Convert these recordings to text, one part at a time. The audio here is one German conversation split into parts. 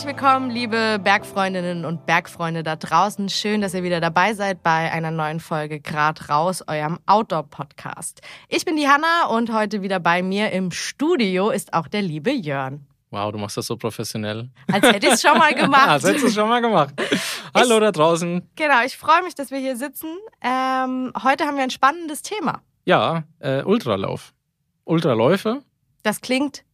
Herzlich willkommen, liebe Bergfreundinnen und Bergfreunde da draußen. Schön, dass ihr wieder dabei seid bei einer neuen Folge Grad raus, eurem Outdoor-Podcast. Ich bin die Hanna und heute wieder bei mir im Studio ist auch der liebe Jörn. Wow, du machst das so professionell. Als hätte ich es schon mal gemacht. Als hättest du es schon mal gemacht. Hallo ich, da draußen. Genau, ich freue mich, dass wir hier sitzen. Ähm, heute haben wir ein spannendes Thema. Ja, äh, Ultralauf. Ultraläufe. Das klingt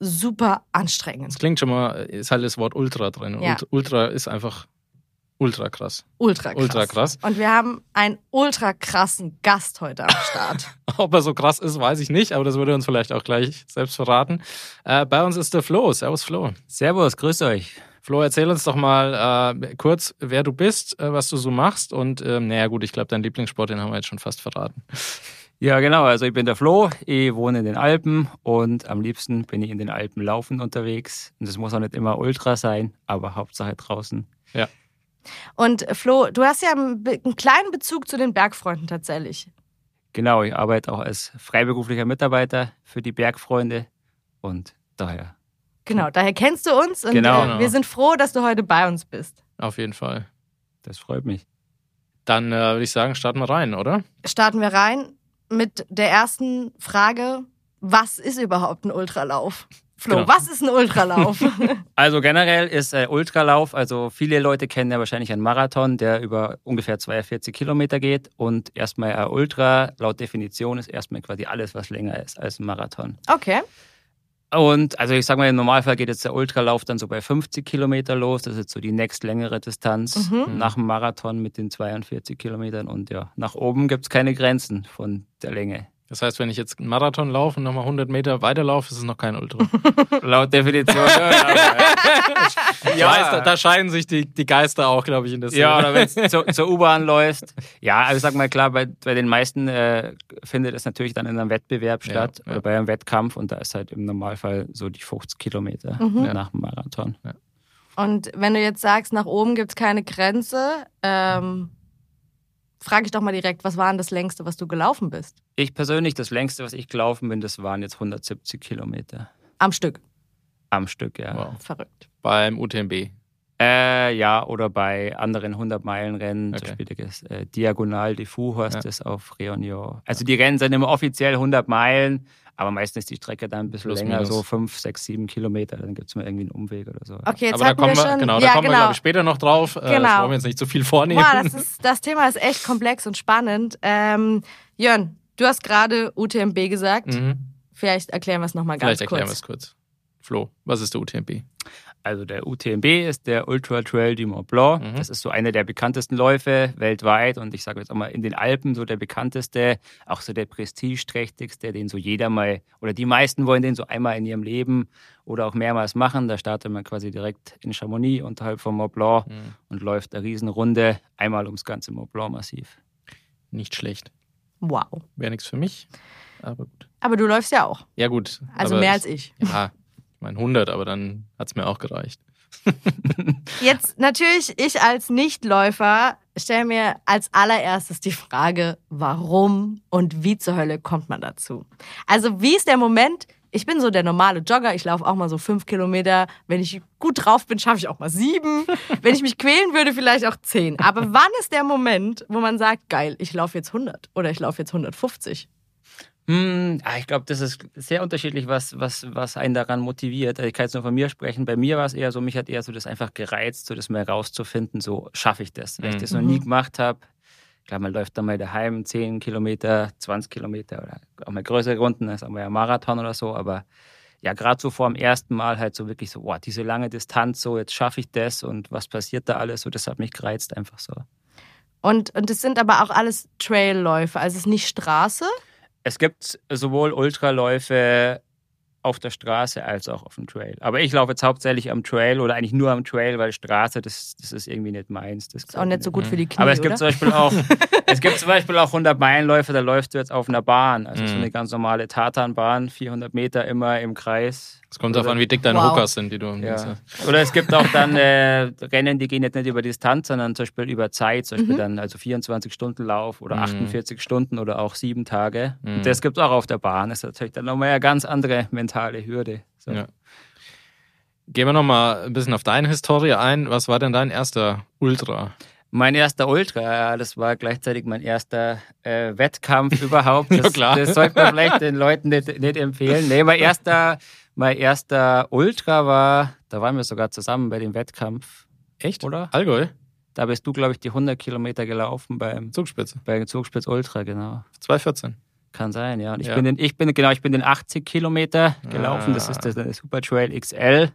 super anstrengend. Das klingt schon mal, ist halt das Wort Ultra drin. Ja. Ultra ist einfach ultra krass. Ultra krass. Ultra krass. Und wir haben einen ultra krassen Gast heute am Start. Ob er so krass ist, weiß ich nicht, aber das würde uns vielleicht auch gleich selbst verraten. Äh, bei uns ist der Flo. Servus, Flo. Servus, grüß euch. Flo, erzähl uns doch mal äh, kurz, wer du bist, äh, was du so machst und, äh, naja, gut, ich glaube, dein Lieblingssport, den haben wir jetzt schon fast verraten. Ja, genau. Also ich bin der Flo, ich wohne in den Alpen und am liebsten bin ich in den Alpen laufen unterwegs. Und das muss auch nicht immer Ultra sein, aber Hauptsache draußen. Ja. Und Flo, du hast ja einen, einen kleinen Bezug zu den Bergfreunden tatsächlich. Genau, ich arbeite auch als freiberuflicher Mitarbeiter für die Bergfreunde und daher. Genau, daher kennst du uns und genau. äh, wir sind froh, dass du heute bei uns bist. Auf jeden Fall. Das freut mich. Dann äh, würde ich sagen, starten wir rein, oder? Starten wir rein mit der ersten Frage, was ist überhaupt ein Ultralauf? Flo, genau. was ist ein Ultralauf? also generell ist äh, Ultralauf, also viele Leute kennen ja wahrscheinlich einen Marathon, der über ungefähr 42 Kilometer geht. Und erstmal ein Ultra, laut Definition, ist erstmal quasi alles, was länger ist als ein Marathon. Okay. Und also ich sag mal, im Normalfall geht jetzt der Ultralauf dann so bei 50 Kilometer los. Das ist jetzt so die nächstlängere Distanz mhm. nach dem Marathon mit den 42 Kilometern. Und ja, nach oben gibt es keine Grenzen von der Länge. Das heißt, wenn ich jetzt einen Marathon laufe und nochmal 100 Meter weiterlaufe, ist es noch kein Ultra. Laut Definition. ja, ja. da, da, scheiden sich die, die Geister auch, glaube ich, in der Szene. Ja, oder wenn es zu, zur U-Bahn läuft. Ja, also sag mal klar, bei, bei den meisten äh, findet es natürlich dann in einem Wettbewerb statt ja, oder bei einem Wettkampf und da ist halt im Normalfall so die 50 Kilometer mhm. nach dem Marathon. Und wenn du jetzt sagst, nach oben gibt es keine Grenze, ähm, frage ich doch mal direkt, was war denn das längste, was du gelaufen bist? Ich persönlich, das längste, was ich gelaufen bin, das waren jetzt 170 Kilometer. Am Stück? Am Stück, ja. Wow. Verrückt. Beim UTMB? Äh, ja, oder bei anderen 100-Meilen-Rennen, okay. zum Beispiel das äh, Diagonal de Fou heißt ja. das auf Réunion. Also die Rennen sind immer offiziell 100 Meilen, aber meistens ist die Strecke dann ein bisschen Plus länger, minus. so 5, 6, 7 Kilometer. Dann gibt es mal irgendwie einen Umweg oder so. Okay, jetzt aber da kommen wir, schon, genau, da ja, kommen genau. wir später noch drauf. Äh, genau. das wollen wir jetzt nicht zu viel vornehmen. Boah, das, ist, das Thema ist echt komplex und spannend. Ähm, Jörn, du hast gerade UTMB gesagt. Mhm. Vielleicht erklären wir es nochmal ganz Vielleicht kurz. Vielleicht erklären wir es kurz. Flo, was ist der UTMB? Also der UTMB ist der Ultra Trail du Mont Blanc. Mhm. Das ist so einer der bekanntesten Läufe weltweit und ich sage jetzt auch mal in den Alpen so der bekannteste, auch so der prestigeträchtigste, den so jeder mal oder die meisten wollen den so einmal in ihrem Leben oder auch mehrmals machen. Da startet man quasi direkt in Chamonix unterhalb vom Mont Blanc mhm. und läuft eine Riesenrunde einmal ums ganze Mont Blanc Massiv. Nicht schlecht. Wow. Wäre nichts für mich, aber gut. Aber du läufst ja auch. Ja gut. Also mehr als ich. Ja, mein 100, aber dann hat es mir auch gereicht. Jetzt natürlich, ich als Nichtläufer stelle mir als allererstes die Frage, warum und wie zur Hölle kommt man dazu? Also wie ist der Moment, ich bin so der normale Jogger, ich laufe auch mal so fünf Kilometer. Wenn ich gut drauf bin, schaffe ich auch mal sieben. Wenn ich mich quälen würde, vielleicht auch zehn. Aber wann ist der Moment, wo man sagt, geil, ich laufe jetzt 100 oder ich laufe jetzt 150? Hm, ich glaube, das ist sehr unterschiedlich, was, was, was einen daran motiviert. Also ich kann jetzt nur von mir sprechen. Bei mir war es eher so, mich hat eher so das einfach gereizt, so das mal rauszufinden, so schaffe ich das. Wenn ich das noch nie mhm. gemacht habe, klar, man läuft dann mal daheim 10 Kilometer, 20 Kilometer oder auch mal größere Runden, das ist auch ja Marathon oder so, aber ja, gerade so vor dem ersten Mal halt so wirklich so, boah, diese lange Distanz, so jetzt schaffe ich das und was passiert da alles, so das hat mich gereizt einfach so. Und, und es sind aber auch alles Trailläufe, also es ist nicht Straße? Es gibt sowohl Ultraläufe auf der Straße als auch auf dem Trail. Aber ich laufe jetzt hauptsächlich am Trail oder eigentlich nur am Trail, weil Straße, das, das ist irgendwie nicht meins. Das ist auch nicht so gut für die Knie, Aber es gibt zum Beispiel auch, es gibt zum Beispiel auch 100 Meilenläufe, da läufst du jetzt auf einer Bahn. Also mhm. so eine ganz normale Tatanbahn, 400 Meter immer im Kreis. Es kommt darauf an, wie dick deine wow. Hookers sind, die du ja. Oder es gibt auch dann äh, Rennen, die gehen jetzt nicht über Distanz, sondern zum Beispiel über Zeit, zum Beispiel mhm. dann also 24 Stunden Lauf oder mhm. 48 Stunden oder auch sieben Tage. Mhm. Und das gibt es auch auf der Bahn. Das ist natürlich dann nochmal eine ganz andere mentale Hürde. So. Ja. Gehen wir nochmal ein bisschen auf deine Historie ein. Was war denn dein erster Ultra? Mein erster Ultra, ja, das war gleichzeitig mein erster äh, Wettkampf überhaupt. Das, Ja, klar. das sollte man vielleicht den Leuten nicht, nicht empfehlen. Nee, mein erster, mein erster Ultra war, da waren wir sogar zusammen bei dem Wettkampf, Echt? oder? Allgäu? Da bist du, glaube ich, die 100 Kilometer gelaufen beim, Zugspitze. beim Zugspitz Ultra, genau. 214. Kann sein, ja. Und ich Ja. bin den, ich bin, genau, ich bin den 80 Kilometer gelaufen. Das Ah. ist der, der Super Trail XL.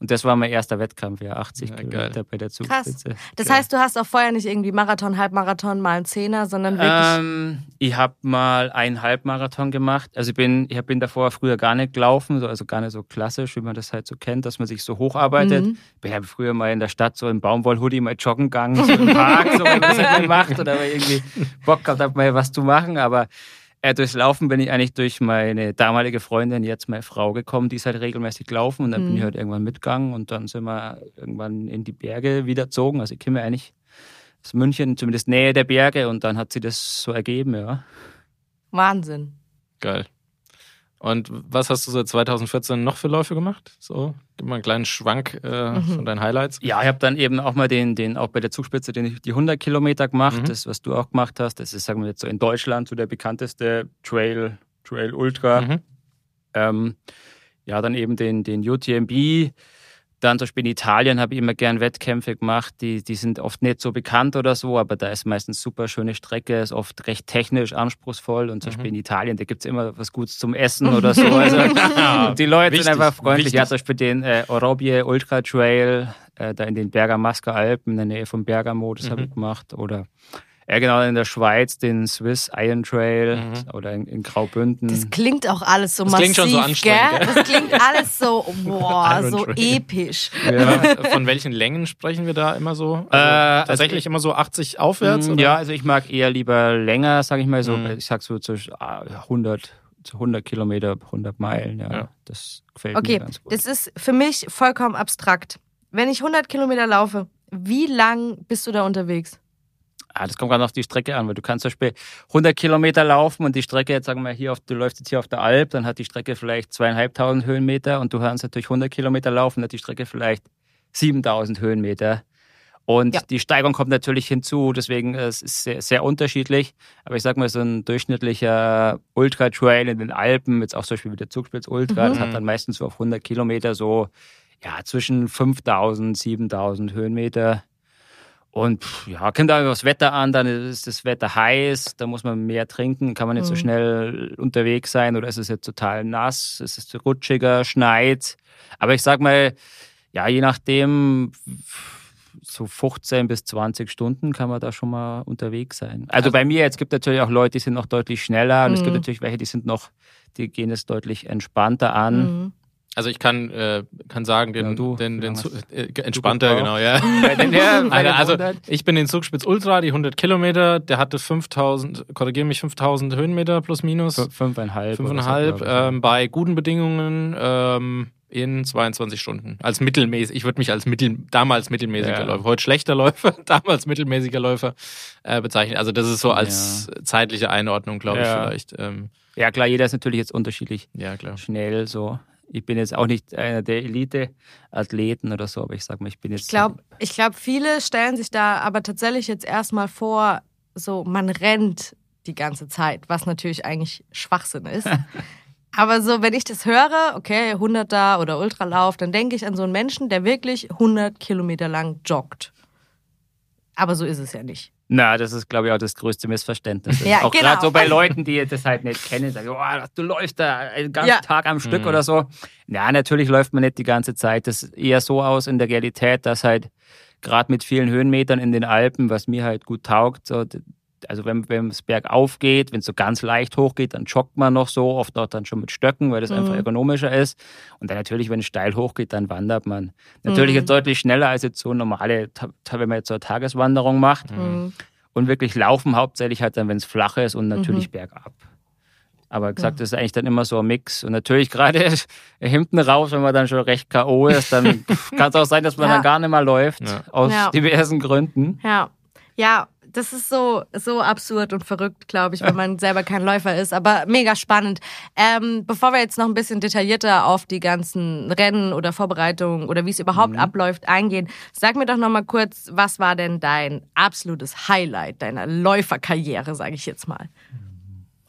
Und das war mein erster Wettkampf, ja, 80 Ja, Kilometer geil. bei der Krass. Zugspitze. Das Geil. heißt, du hast auch vorher nicht irgendwie Marathon, Halbmarathon, mal einen Zehner, sondern wirklich. Ähm, ich habe mal einen Halbmarathon gemacht. Also ich bin, ich bin davor früher gar nicht gelaufen, so, also gar nicht so klassisch, wie man das halt so kennt, dass man sich so hocharbeitet. Mhm. Ich habe früher mal in der Stadt so im Baumwollhoodie mal joggen gegangen, so im Park, so wenn man das halt gemacht oder irgendwie Bock gehabt habe, mal was zu machen. Aber äh, durchs Laufen bin ich eigentlich durch meine damalige Freundin, jetzt meine Frau, gekommen, die ist halt regelmäßig gelaufen und dann bin Mhm. ich halt irgendwann mitgegangen und dann sind wir irgendwann in die Berge wieder gezogen. Also ich komme eigentlich aus München, zumindest Nähe der Berge und dann hat sie das so ergeben, ja. Wahnsinn. Geil. Und was hast du seit 2014 noch für Läufe gemacht? So, gib mal einen kleinen Schwank äh, Mhm. von deinen Highlights. Ja, ich habe dann eben auch mal den, den, auch bei der Zugspitze, den, die 100 Kilometer gemacht, Mhm. das, was du auch gemacht hast. Das ist, sagen wir jetzt so in Deutschland so der bekannteste Trail, Trail Ultra. Mhm. Ähm, ja, dann eben den, den UTMB. Dann zum Beispiel in Italien habe ich immer gern Wettkämpfe gemacht. Die, die sind oft nicht so bekannt oder so, aber da ist meistens super schöne Strecke, ist oft recht technisch anspruchsvoll. Und zum Mhm. Beispiel in Italien, da gibt's immer was Gutes zum Essen oder so. Also die Leute Wichtig, sind einfach freundlich. wichtig. Ja, zum Beispiel den äh, Orobie Ultra Trail, äh, da in den Bergamasca Alpen in der Nähe von Bergamo, das habe Mhm. ich gemacht. Oder ja, genau, in der Schweiz den Swiss Iron Trail Mhm. oder in, in Graubünden. Das klingt auch alles so Das massiv, klingt schon so anstrengend, gell? Das klingt alles so, boah, so Trail. episch. ja. Von welchen Längen sprechen wir da immer so? Also Äh, also tatsächlich ich- immer so 80 aufwärts? Mm, oder? Ja, also ich mag eher lieber länger, sage ich mal so. Mhm. Ich sag so zwischen ah, 100, zu 100 Kilometer, 100 Meilen. Ja, Ja. das gefällt Okay, mir ganz gut. das ist für mich vollkommen abstrakt. Wenn ich 100 Kilometer laufe, wie lang bist du da unterwegs? Ah, das kommt gerade auf die Strecke an, weil du kannst zum Beispiel 100 Kilometer laufen und die Strecke jetzt sagen wir hier auf, du läufst jetzt hier auf der Alp, dann hat die Strecke vielleicht zweieinhalbtausend Höhenmeter und du kannst natürlich 100 Kilometer laufen, dann hat die Strecke vielleicht 7000 Höhenmeter. Und Ja. die Steigung kommt natürlich hinzu, deswegen äh, es ist sehr, sehr unterschiedlich. Aber ich sag mal, so ein durchschnittlicher Ultra-Trail in den Alpen, jetzt auch zum Beispiel wie der Zugspitz Ultra, Mhm. das hat dann meistens so auf 100 Kilometer so ja, zwischen 5000, 7000 Höhenmeter. Und ja, kommt auch das Wetter an, dann ist das Wetter heiß, da muss man mehr trinken, kann man nicht so Mhm. schnell unterwegs sein oder ist es jetzt total nass, ist es rutschiger, schneit. Aber ich sag mal, ja, je nachdem, so 15 bis 20 Stunden kann man da schon mal unterwegs sein. Also, Also- bei mir, jetzt gibt natürlich auch Leute, die sind noch deutlich schneller und es gibt Mhm. natürlich welche, die sind noch, die gehen es deutlich entspannter an. Mhm. Also ich kann, äh, kann sagen, den, Ja, du, den, den ja, äh, entspannter, genau, ja. Bei den, ja, Also, 100. ich bin den Zugspitz Ultra, die 100 Kilometer, der hatte 5000, korrigiere mich, 5000 Höhenmeter plus minus, Fün- Fünfeinhalb. so, fünfeinhalb, ja. ähm, bei guten Bedingungen ähm, in 22 Stunden. Als mittelmäßig, ich würde mich als mittel, damals mittelmäßiger Ja. Läufer, heute schlechter Läufer, damals mittelmäßiger Läufer äh, bezeichnen. Also das ist so als zeitliche Einordnung, glaube ich, Ja. vielleicht. Ähm, Ja, klar, jeder ist natürlich jetzt unterschiedlich ja, klar. schnell so. Ich bin jetzt auch nicht einer der Elite-Athleten oder so, aber ich sag mal, ich bin jetzt. Ich glaube, ich glaub, viele stellen sich da aber tatsächlich jetzt erstmal vor, so man rennt die ganze Zeit, was natürlich eigentlich Schwachsinn ist. aber so, wenn ich das höre, okay, 100er oder Ultralauf, dann denke ich an so einen Menschen, der wirklich 100 Kilometer lang joggt. Aber so ist es ja nicht. Na, das ist, glaube ich, auch das größte Missverständnis. Ja, auch genau. gerade so bei Leuten, die das halt nicht kennen, sagen, oh, du läufst da einen ganzen Ja. Tag am Stück Mhm. oder so. Ja, natürlich läuft man nicht die ganze Zeit. Das ist eher so aus in der Realität, dass halt gerade mit vielen Höhenmetern in den Alpen, was mir halt gut taugt, so, also wenn, wenn es bergauf geht, wenn es so ganz leicht hochgeht, dann joggt man noch so, oft auch dann schon mit Stöcken, weil das Mhm. einfach ergonomischer ist. Und dann natürlich, wenn es steil hochgeht, dann wandert man. Natürlich Mhm. jetzt deutlich schneller als jetzt so normale, wenn man jetzt so eine Tageswanderung macht. Mhm. Und wirklich laufen hauptsächlich halt dann, wenn es flach ist und natürlich Mhm. bergab. Aber gesagt, das ist eigentlich dann immer so ein Mix. Und natürlich gerade hinten raus, wenn man dann schon recht K.O. ist, dann kann es auch sein, dass man Ja. dann gar nicht mehr läuft. Ja. Aus Ja. diversen Gründen. Ja. Ja, das ist so, so absurd und verrückt, glaube ich, wenn man selber kein Läufer ist. Aber mega spannend. Ähm, bevor wir jetzt noch ein bisschen detaillierter auf die ganzen Rennen oder Vorbereitungen oder wie es überhaupt Mhm. abläuft eingehen, sag mir doch noch mal kurz, was war denn dein absolutes Highlight deiner Läuferkarriere, sage ich jetzt mal?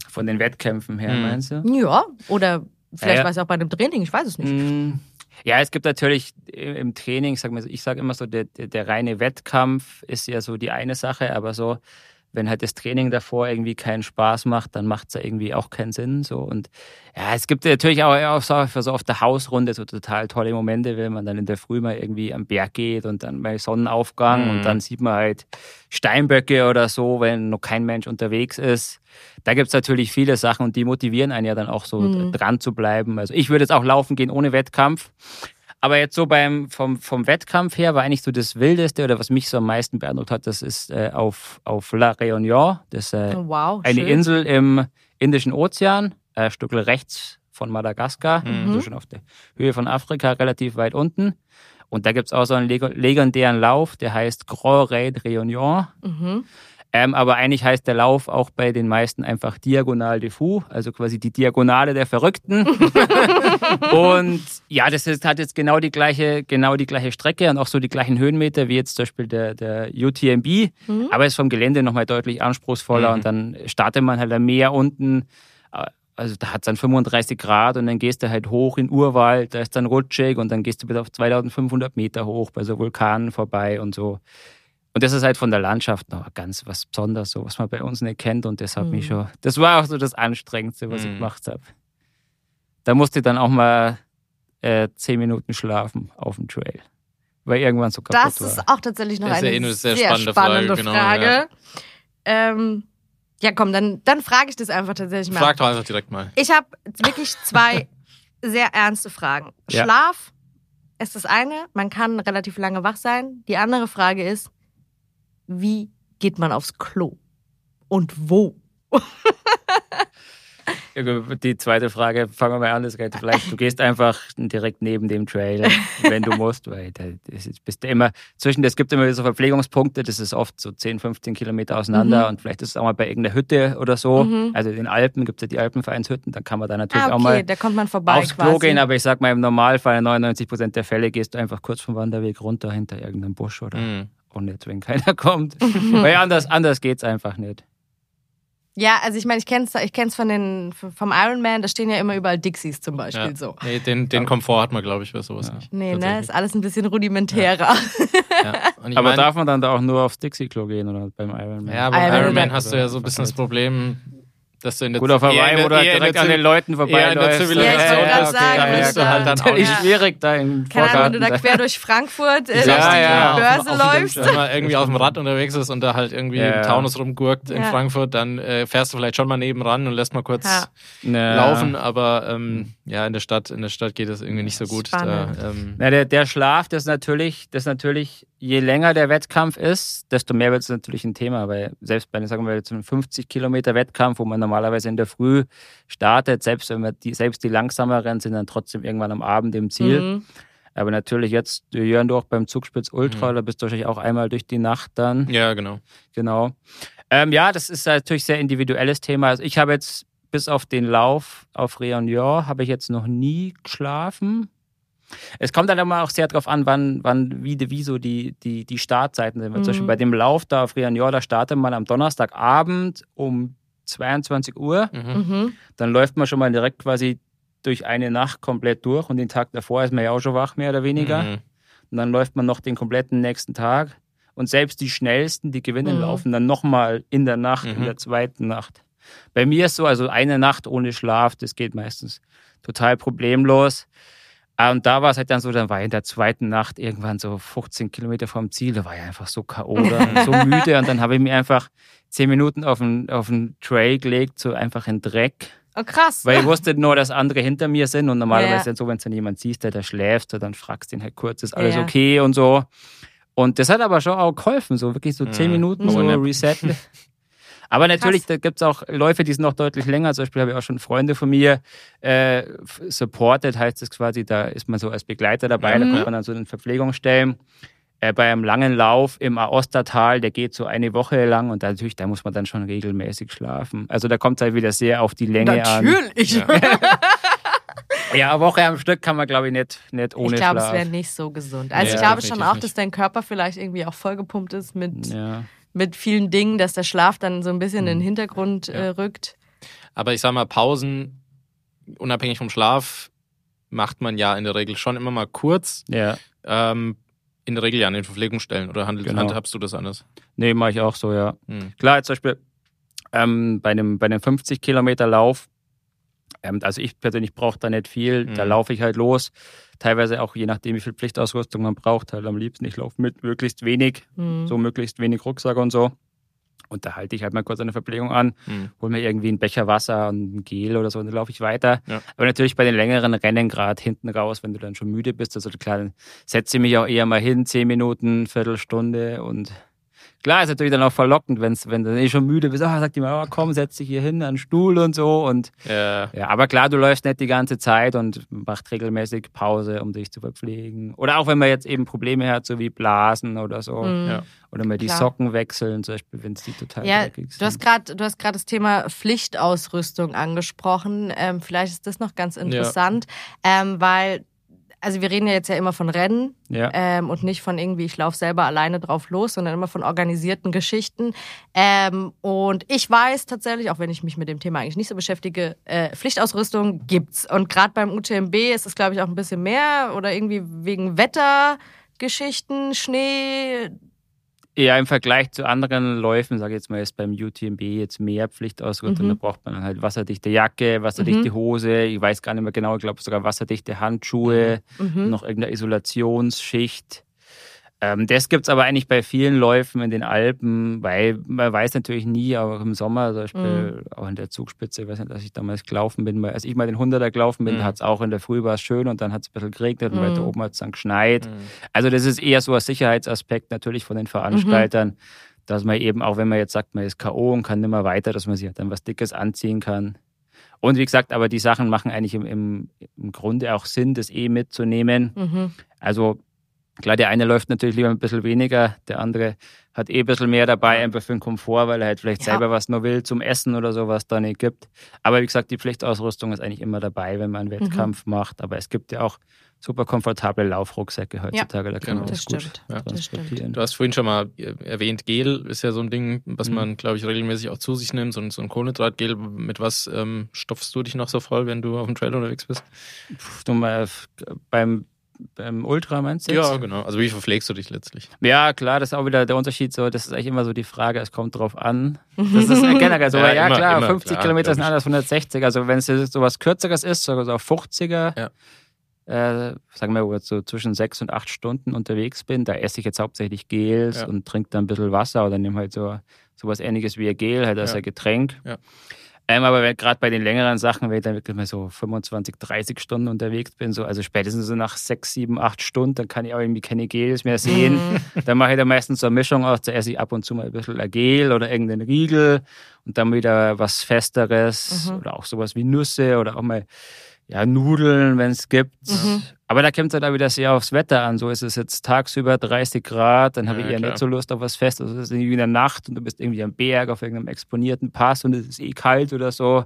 Von den Wettkämpfen her, Mhm. meinst du? Ja, oder vielleicht Ja. war es auch bei einem Training, ich weiß es nicht. Mm, Ja, es gibt natürlich im Training, ich sage immer so, der, der reine Wettkampf ist ja so die eine Sache, aber so, wenn halt das Training davor irgendwie keinen Spaß macht, dann macht es ja irgendwie auch keinen Sinn. So. Und ja, es gibt natürlich auch, für so auf der Hausrunde so total tolle Momente, wenn man dann in der Früh mal irgendwie am Berg geht und dann bei Sonnenaufgang Mhm. und dann sieht man halt Steinböcke oder so, wenn noch kein Mensch unterwegs ist. Da gibt's natürlich viele Sachen und die motivieren einen ja dann auch so Mhm. dran zu bleiben. Also ich würde jetzt auch laufen gehen ohne Wettkampf. Aber jetzt so beim, vom, vom Wettkampf her war eigentlich so das Wildeste oder was mich so am meisten beeindruckt hat, das ist äh, auf, auf La Réunion. Das ist äh, Oh, wow, eine schön. Insel im Indischen Ozean, äh, ein Stückel rechts von Madagaskar, Mhm. also schon auf der Höhe von Afrika, relativ weit unten. Und da gibt's auch so einen leg- legendären Lauf, der heißt Grand Raid Réunion. Mhm. Ähm, aber eigentlich heißt der Lauf auch bei den meisten einfach Diagonal de Fou, also quasi die Diagonale der Verrückten. und ja, das ist, hat jetzt genau die gleiche, genau die gleiche Strecke und auch so die gleichen Höhenmeter wie jetzt zum Beispiel der, der UTMB. Mhm. Aber ist vom Gelände nochmal deutlich anspruchsvoller Mhm. und dann startet man halt am Meer unten. äh, Also da hat es dann 35 Grad und dann gehst du halt hoch in Urwald, da ist dann rutschig und dann gehst du bis auf 2500 Meter hoch bei so Vulkanen vorbei und so. Und das ist halt von der Landschaft noch ganz was Besonderes, so was man bei uns nicht kennt. Und das hat mich Mhm. schon, das war auch so das Anstrengendste, was ich Mhm. gemacht habe. Da musste ich dann auch mal äh, zehn Minuten schlafen auf dem Trail. Weil irgendwann so kaputt Das war. ist auch tatsächlich noch Das ist eine ja eh eine sehr, sehr spannende, spannende Frage. Frage, genau, ja. ähm, ja, komm, dann, dann frage ich das einfach tatsächlich mal. Frag doch einfach direkt mal. Ich habe wirklich zwei sehr ernste Fragen. Ja. Schlaf ist das eine, man kann relativ lange wach sein. Die andere Frage ist, wie geht man aufs Klo? Und wo? Die zweite Frage, fangen wir mal an, das geht vielleicht, du gehst einfach direkt neben dem Trail, wenn du musst, weil da bist du immer zwischen, es gibt immer so Verpflegungspunkte, das ist oft so 10, 15 Kilometer auseinander Mhm. und vielleicht ist es auch mal bei irgendeiner Hütte oder so. Mhm. Also in den Alpen gibt es ja die Alpenvereinshütten, dann kann man da natürlich Ah, auch okay, mal da kommt man vorbei aufs quasi. Klo gehen, aber ich sag mal im Normalfall, in 99 Prozent der Fälle gehst du einfach kurz vom Wanderweg runter hinter irgendeinem Busch oder Mhm. Und jetzt, wenn keiner kommt. Weil anders, anders geht's einfach nicht. Ja, also ich meine, ich kenn's, ich kenn's von den, vom Ironman, da stehen ja immer überall Dixies zum Beispiel Ja. so. Nee, den, den Komfort hat man, glaube ich, bei sowas Ja. nicht. Nee, ne, ist alles ein bisschen rudimentärer. Ja. Und ich Aber mein, darf man dann da auch nur aufs Dixie-Klo gehen oder beim Ironman? Ja, beim Ironman- Ironman hast du ja so ein bisschen das Problem, dass du in der Gut auf Hawaii der- oder eher in direkt der an den Leuten eher vorbei in der Zivilisation. Ja, ich wollte grad sagen, da willst du du halt dann da- auch Natürlich nicht. schwierig da im Keine Ahnung, wenn du da quer durch Frankfurt äh, Ja, durch die ja, Börse auf, auf läufst. Wenn man irgendwie auf dem Rad unterwegs ist und da halt irgendwie Ja. im Taunus rumgurkt in Ja. Frankfurt, dann äh, fährst du vielleicht schon mal nebenan und lässt mal kurz Ja. Ja. laufen, aber ähm, ja, in der Stadt, in der Stadt geht das irgendwie nicht so gut. Da, ähm, Na, der, der Schlaf, das ist natürlich, das ist natürlich, je länger der Wettkampf ist, desto mehr wird es natürlich ein Thema, weil selbst bei, sagen wir jetzt einem 50 Kilometer Wettkampf, wo man normalerweise in der Früh startet, selbst wenn wir die, selbst die langsameren sind dann trotzdem irgendwann am Abend im Ziel. Mhm. Aber natürlich jetzt, Jörn, du auch beim Zugspitz Ultra, Mhm. da bist du wahrscheinlich auch einmal durch die Nacht dann. ja, genau. Genau. Ähm, ja, das ist natürlich sehr individuelles Thema. Also ich habe jetzt bis auf den Lauf auf Réunion habe ich jetzt noch nie geschlafen. Es kommt dann immer auch sehr darauf an, wann, wann, wie, wie so die, die, die Startzeiten sind. Weil Zum Beispiel Mhm. bei dem Lauf da auf Réunion, da startet man am Donnerstagabend um 22 Uhr. Mhm. Mhm. Dann läuft man schon mal direkt quasi durch eine Nacht komplett durch und den Tag davor ist man ja auch schon wach, mehr oder weniger. Mhm. Und dann läuft man noch den kompletten nächsten Tag. Und selbst die schnellsten, die gewinnen, Mhm. laufen dann nochmal in der Nacht, in Mhm. der zweiten Nacht. Bei mir ist so, also eine Nacht ohne Schlaf, das geht meistens total problemlos. Ah, Und da war es halt dann so, dann war ich in der zweiten Nacht irgendwann so 15 Kilometer vom Ziel, da war ich einfach so K.O. so müde. Und dann habe ich mir einfach zehn Minuten auf den, auf den Trail gelegt, so einfach in Dreck. Oh, krass. Weil ich wusste nur, dass andere hinter mir sind und normalerweise Ja. ist es so, wenn du dann jemand siehst, der da schläft, so, dann fragst du ihn halt kurz, ist alles Ja. okay und so. Und das hat aber schon auch geholfen, so wirklich so zehn Mhm. Minuten so Ohne- resetten. Aber natürlich, da gibt es auch Läufe, die sind noch deutlich länger. Zum Beispiel habe ich auch schon Freunde von mir äh, supported, heißt es quasi, da ist man so als Begleiter dabei, da Mhm. kommt man dann so in Verpflegungsstellen. Äh, bei einem langen Lauf im Aostatal, der geht so eine Woche lang und natürlich, da muss man dann schon regelmäßig schlafen. Also da kommt es halt wieder sehr auf die Länge Natürlich. an. Natürlich. Ja, eine Woche am Stück kann man, glaube ich, nicht, nicht ohne Ich glaube, es wäre nicht so gesund. Also Ja, ich glaube schon auch, nicht. dass dein Körper vielleicht irgendwie auch vollgepumpt ist mit, Ja. Mit vielen Dingen, dass der Schlaf dann so ein bisschen in den Hintergrund Ja. äh, rückt. Aber ich sag mal, Pausen, unabhängig vom Schlaf, macht man ja in der Regel schon immer mal kurz. ja. Ähm, in der Regel ja an den Verpflegungsstellen. Oder handel, Genau. handhabst du das anders? Nee, mache ich auch so, ja. Hm. Klar, jetzt zum Beispiel ähm, bei, einem, bei einem 50 Kilometer Lauf, ähm, also ich persönlich brauche da nicht viel, da Mhm. laufe ich halt los. Teilweise auch je nachdem, wie viel Pflichtausrüstung man braucht, halt am liebsten. Ich laufe mit möglichst wenig, Mhm. so möglichst wenig Rucksack und so. Und da halte ich halt mal kurz eine Verpflegung an, Hm. hol mir irgendwie einen Becher Wasser und ein Gel oder so und dann laufe ich weiter. Ja. Aber natürlich bei den längeren Rennen, gerade hinten raus, wenn du dann schon müde bist, also klar, dann setze ich mich auch eher mal hin, zehn Minuten, Viertelstunde und klar ist natürlich dann auch verlockend, wenn's, wenn du eh schon müde bist, ah, sagt die mal, oh, komm, setz dich hier hin an den Stuhl und so und Ja. ja, aber klar, du läufst nicht die ganze Zeit und machst regelmäßig Pause, um dich zu verpflegen. Oder auch wenn man jetzt eben Probleme hat, so wie Blasen oder so. Mhm. Ja. Oder mal die Klar. Socken wechseln, zum Beispiel, wenn es die total Ja, dreckig sind. du hast gerade du hast gerade das Thema Pflichtausrüstung angesprochen. Ähm, vielleicht ist das noch ganz interessant, ähm, weil also wir reden ja jetzt ja immer von Rennen ja. ähm, und nicht von irgendwie, ich laufe selber alleine drauf los, sondern immer von organisierten Geschichten. Ähm, und ich weiß tatsächlich, auch wenn ich mich mit dem Thema eigentlich nicht so beschäftige, äh, Pflichtausrüstung gibt's. Und gerade beim UTMB ist es, glaube ich, auch ein bisschen mehr oder irgendwie wegen Wettergeschichten, Schnee. Ja, im Vergleich zu anderen Läufen, sage ich jetzt mal, ist beim UTMB jetzt mehr Pflichtausrüstung. Mhm. Da braucht man halt wasserdichte Jacke, wasserdichte Hose, ich weiß gar nicht mehr genau, ich glaube sogar wasserdichte Handschuhe, Mhm. noch irgendeine Isolationsschicht. Ähm, das gibt's aber eigentlich bei vielen Läufen in den Alpen, weil man weiß natürlich nie, aber im Sommer, zum Beispiel Mhm. auch in der Zugspitze, ich weiß nicht, dass ich damals gelaufen bin, als ich mal den 100er gelaufen bin, Mhm. da hat's auch in der Früh war es schön und dann hat's ein bisschen geregnet und Mhm. weiter oben hat's dann geschneit. Hm. Also das ist eher so ein Sicherheitsaspekt natürlich von den Veranstaltern, dass man eben, auch wenn man jetzt sagt, man ist K.O. und kann nicht mehr weiter, dass man sich halt dann was Dickes anziehen kann. Und wie gesagt, aber die Sachen machen eigentlich im, im, im Grunde auch Sinn, das eh mitzunehmen. Mhm. Also klar, der eine läuft natürlich lieber ein bisschen weniger, der andere hat eh ein bisschen mehr dabei, einfach für den Komfort, weil er halt vielleicht Ja. selber was nur will zum Essen oder so, was da nicht gibt. Aber wie gesagt, die Pflichtausrüstung ist eigentlich immer dabei, wenn man einen Mhm. Wettkampf macht. Aber es gibt ja auch super komfortable Laufrucksäcke heutzutage, da kann genau. man Das gut stimmt. Ja. Das stimmt. transportieren. Du hast vorhin schon mal äh, erwähnt, Gel ist ja so ein Ding, was Mhm. man, glaube ich, regelmäßig auch zu sich nimmt. So ein, so ein Kohlenhydratgel. Mit was ähm, stopfst du dich noch so voll, wenn du auf dem Trail unterwegs bist? Pff, Du mal beim, beim Ultra meinst du jetzt? Ja, genau. Also wie verpflegst du dich letztlich? Ja, klar, das ist auch wieder der Unterschied. So, das ist eigentlich immer so die Frage, es kommt drauf an. Das ist generell so. Ja, ja, immer, klar, immer, 50 klar, Kilometer sind anders 160. Also wenn es jetzt so was Kürzeres ist, so so auf 50er, Ja. äh, sagen wir, wo ich so zwischen sechs und acht Stunden unterwegs bin, da esse ich jetzt hauptsächlich Gels Ja. und trinke dann ein bisschen Wasser oder nehme halt so sowas ähnliches wie ein Gel, halt als Ja. ein Getränk. Ja. Ähm, aber gerade bei den längeren Sachen, wenn ich dann wirklich mal so 25, 30 Stunden unterwegs bin, so, also spätestens so nach sechs, sieben, acht Stunden, dann kann ich auch irgendwie keine Gels mehr sehen. Mhm. Dann mache ich da meistens so eine Mischung aus, da esse ich ab und zu mal ein bisschen ein Gel oder irgendeinen Riegel und dann wieder was Festeres Mhm. oder auch sowas wie Nüsse oder auch mal ja, Nudeln, wenn es gibt. Mhm. Aber da kommt es halt auch wieder sehr aufs Wetter an. So ist es jetzt tagsüber 30 Grad, dann habe Ja, ich eher klar. nicht so Lust auf was Festes. Also es ist irgendwie in der Nacht und du bist irgendwie am Berg auf irgendeinem exponierten Pass und es ist eh kalt oder so.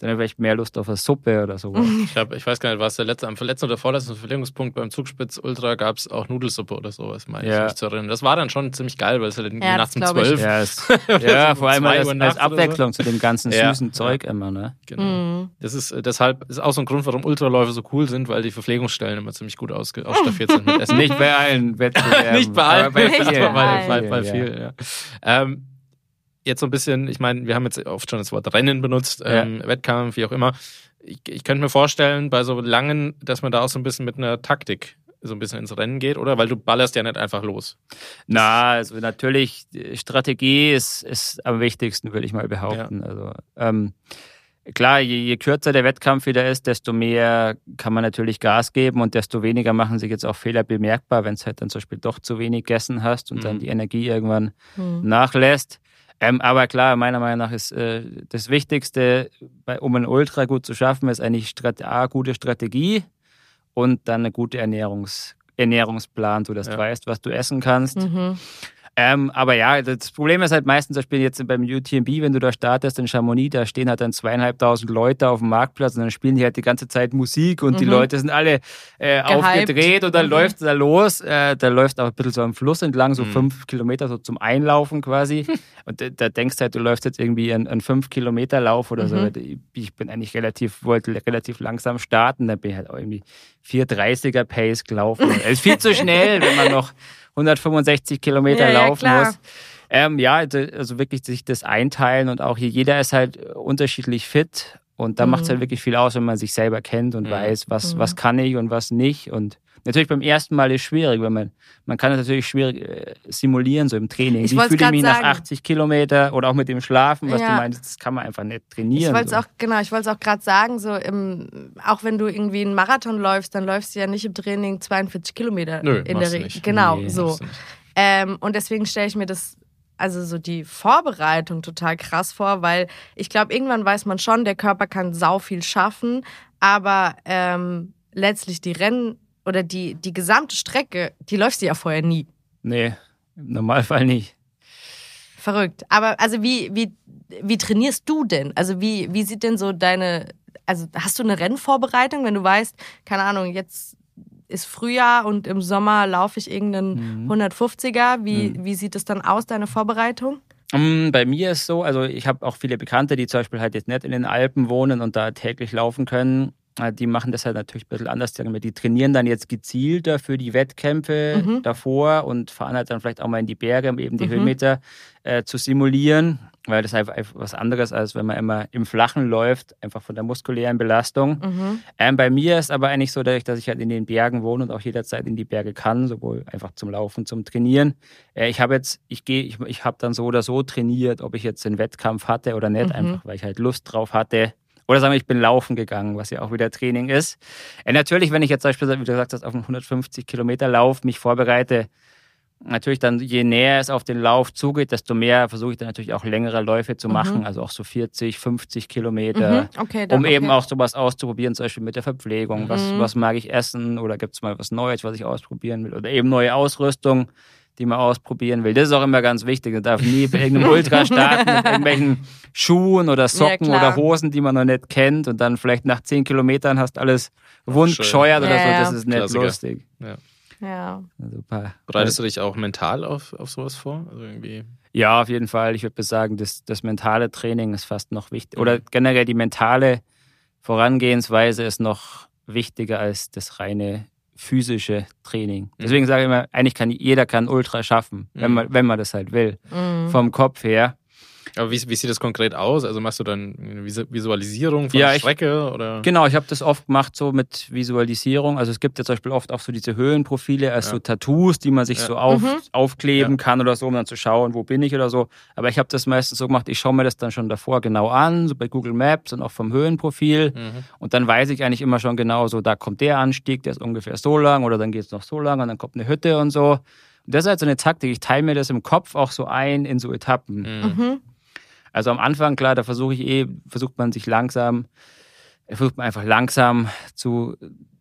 Dann habe ich mehr Lust auf eine Suppe oder so. Ich, hab, ich weiß gar nicht, was der letzte, am letzten oder vorletzten Verpflegungspunkt beim Zugspitz Ultra gab es auch Nudelsuppe oder sowas, meine Ja. ich mich zu erinnern. Das war dann schon ziemlich geil, weil es halt Ja, nachts um zwölf. Ja, es, ja So vor allem zwei als, als oder so. Abwechslung zu dem ganzen Ja. süßen Zeug immer. Ne? Genau. Mhm. Das ist äh, deshalb ist auch so ein Grund, warum Ultraläufe so cool sind, weil die Verpflegungsstellen immer ziemlich gut ausge ausstaffiert sind mit Essen. Nicht bei allen Wettbewerben. Nicht bei allen, bei bei bei, Ja. vielen, ja. Ähm, jetzt so ein bisschen, ich meine, wir haben jetzt oft schon das Wort Rennen benutzt, ähm, Wettkampf, wie auch immer. Ich, ich könnte mir vorstellen, bei so langen, dass man da auch so ein bisschen mit einer Taktik so ein bisschen ins Rennen geht, oder? Weil du ballerst ja nicht einfach los. Na, also natürlich, Strategie ist, ist am wichtigsten, würde ich mal behaupten. Also ähm, klar, je, je kürzer der Wettkampf wieder ist, desto mehr kann man natürlich Gas geben und desto weniger machen sich jetzt auch Fehler bemerkbar, wenn es halt dann zum Beispiel doch zu wenig gegessen hast und dann Mhm. die Energie irgendwann Mhm. nachlässt. Ähm, aber klar, meiner Meinung nach ist äh, das Wichtigste, bei, um ein Ultra gut zu schaffen, ist eigentlich Strat A, gute Strategie und dann eine gute Ernährungs Ernährungsplan, sodass Ja. du weißt, was du essen kannst. Mhm. Ähm, aber ja, das Problem ist halt meistens, zum Beispiel jetzt beim UTMB, wenn du da startest in Chamonix, da stehen halt dann zweieinhalbtausend Leute auf dem Marktplatz und dann spielen die halt die ganze Zeit Musik und die Mhm. Leute sind alle äh, aufgedreht und dann Mhm. läuft da los. Äh, da läuft auch ein bisschen so am Fluss entlang, so Mhm. fünf Kilometer so zum Einlaufen quasi. und da, da denkst du halt, du läufst jetzt irgendwie einen, einen fünf Kilometer Lauf oder so. Mhm. Ich bin eigentlich relativ, wollte relativ langsam starten, dann bin ich halt auch irgendwie 430er Pace gelaufen. Es ist viel zu schnell, wenn man noch 165 Kilometer Ja, ja, laufen klar. muss. Ähm, ja, also wirklich sich das einteilen und auch hier, jeder ist halt unterschiedlich fit und da Mhm. macht es halt wirklich viel aus, wenn man sich selber kennt und Mhm. weiß, was, Mhm. was kann ich und was nicht. Und natürlich beim ersten Mal ist schwierig, weil man, man kann es natürlich schwierig äh, simulieren, so im Training. Ich Wie fühle ich mich nach sagen. 80 Kilometer oder auch mit dem Schlafen, was Ja. du meinst, das kann man einfach nicht Ich trainieren. wollte es so. auch, genau, ich wollte es auch gerade sagen, so im, auch wenn du irgendwie einen Marathon läufst, dann läufst du ja nicht im Training 42 Kilometer Nö, in der Regel. nicht. Genau, Nee, so. Ähm, und deswegen stelle ich mir das, also so die Vorbereitung total krass vor, weil ich glaube, irgendwann weiß man schon, der Körper kann sau viel schaffen, aber ähm, letztlich die Rennen oder die, die gesamte Strecke, die läufst du ja vorher nie. Nee, im Normalfall nicht. Verrückt. Aber also wie, wie, wie trainierst du denn? Also wie, wie sieht denn so deine, also hast du eine Rennvorbereitung, wenn du weißt, keine Ahnung, jetzt ist Frühjahr und im Sommer laufe ich irgendeinen Mhm. 150er. Wie, wie sieht es dann aus, deine Vorbereitung? Mm, Bei mir ist so, also ich habe auch viele Bekannte, die zum Beispiel halt jetzt nicht in den Alpen wohnen und da täglich laufen können. Äh, Die machen das halt natürlich ein bisschen anders. Die trainieren dann jetzt gezielter für die Wettkämpfe Mhm. davor und fahren halt dann vielleicht auch mal in die Berge, um eben die Mhm. Höhenmeter äh, zu simulieren, weil das einfach einfach was anderes als wenn man immer im Flachen läuft, einfach von der muskulären Belastung. Mhm. Ähm, bei mir ist aber eigentlich so, dadurch, dass ich halt in den Bergen wohne und auch jederzeit in die Berge kann, sowohl einfach zum Laufen, zum Trainieren. Äh, ich habe jetzt, ich gehe, ich, ich habe dann so oder so trainiert, ob ich jetzt einen Wettkampf hatte oder nicht, Mhm. einfach weil ich halt Lust drauf hatte. Oder sagen wir, ich bin laufen gegangen, was ja auch wieder Training ist. Äh, natürlich, wenn ich jetzt zum Beispiel, wie du gesagt hast, auf einen 150 Kilometer Lauf mich vorbereite, natürlich dann, je näher es auf den Lauf zugeht, desto mehr versuche ich dann natürlich auch längere Läufe zu Mhm. machen, also auch so 40, 50 Kilometer Mhm. Okay, dann, um eben okay. auch sowas auszuprobieren, zum Beispiel mit der Verpflegung. Was, Mhm. was mag ich essen oder gibt es mal was Neues, was ich ausprobieren will? Oder eben neue Ausrüstung, die man ausprobieren will. Das ist auch immer ganz wichtig. Man darf nie bei irgendeinem Ultra starten mit irgendwelchen Schuhen oder Socken klar. oder Hosen, die man noch nicht kennt und dann vielleicht nach zehn Kilometern hast alles wundgescheuert oder Ja, so. ja. Das ist nicht Klassiker. lustig. Ja. Also ein paar, Bereitest du dich auch mental auf, auf sowas vor? Also irgendwie. Ja, auf jeden Fall. Ich würde sagen, das, das mentale Training ist fast noch wichtig. Mhm. Oder generell die mentale Vorangehensweise ist noch wichtiger als das reine physische Training. Deswegen sage ich immer, eigentlich kann jeder kann Ultra schaffen, wenn Mhm. man, wenn man das halt will. Mhm. Vom Kopf her. Aber wie, wie sieht das konkret aus? Also machst du dann eine Visu- Visualisierung von Ja, der ich- Strecke oder? Genau, ich habe das oft gemacht so mit Visualisierung. Also es gibt ja zum Beispiel oft auch so diese Höhenprofile als Ja. so Tattoos, die man sich Ja. so auf, Mhm. aufkleben kann oder so, um dann zu schauen, wo bin ich oder so. Aber ich habe das meistens so gemacht, ich schaue mir das dann schon davor genau an, so bei Google Maps und auch vom Höhenprofil. Mhm. Und dann weiß ich eigentlich immer schon genau so, da kommt der Anstieg, der ist ungefähr so lang oder dann geht es noch so lang und dann kommt eine Hütte und so. Und das ist halt so eine Taktik. Ich teile mir das im Kopf auch so ein in so Etappen. Mhm. Also am Anfang, klar, da versuche ich eh, versucht man sich langsam, versucht man einfach langsam zu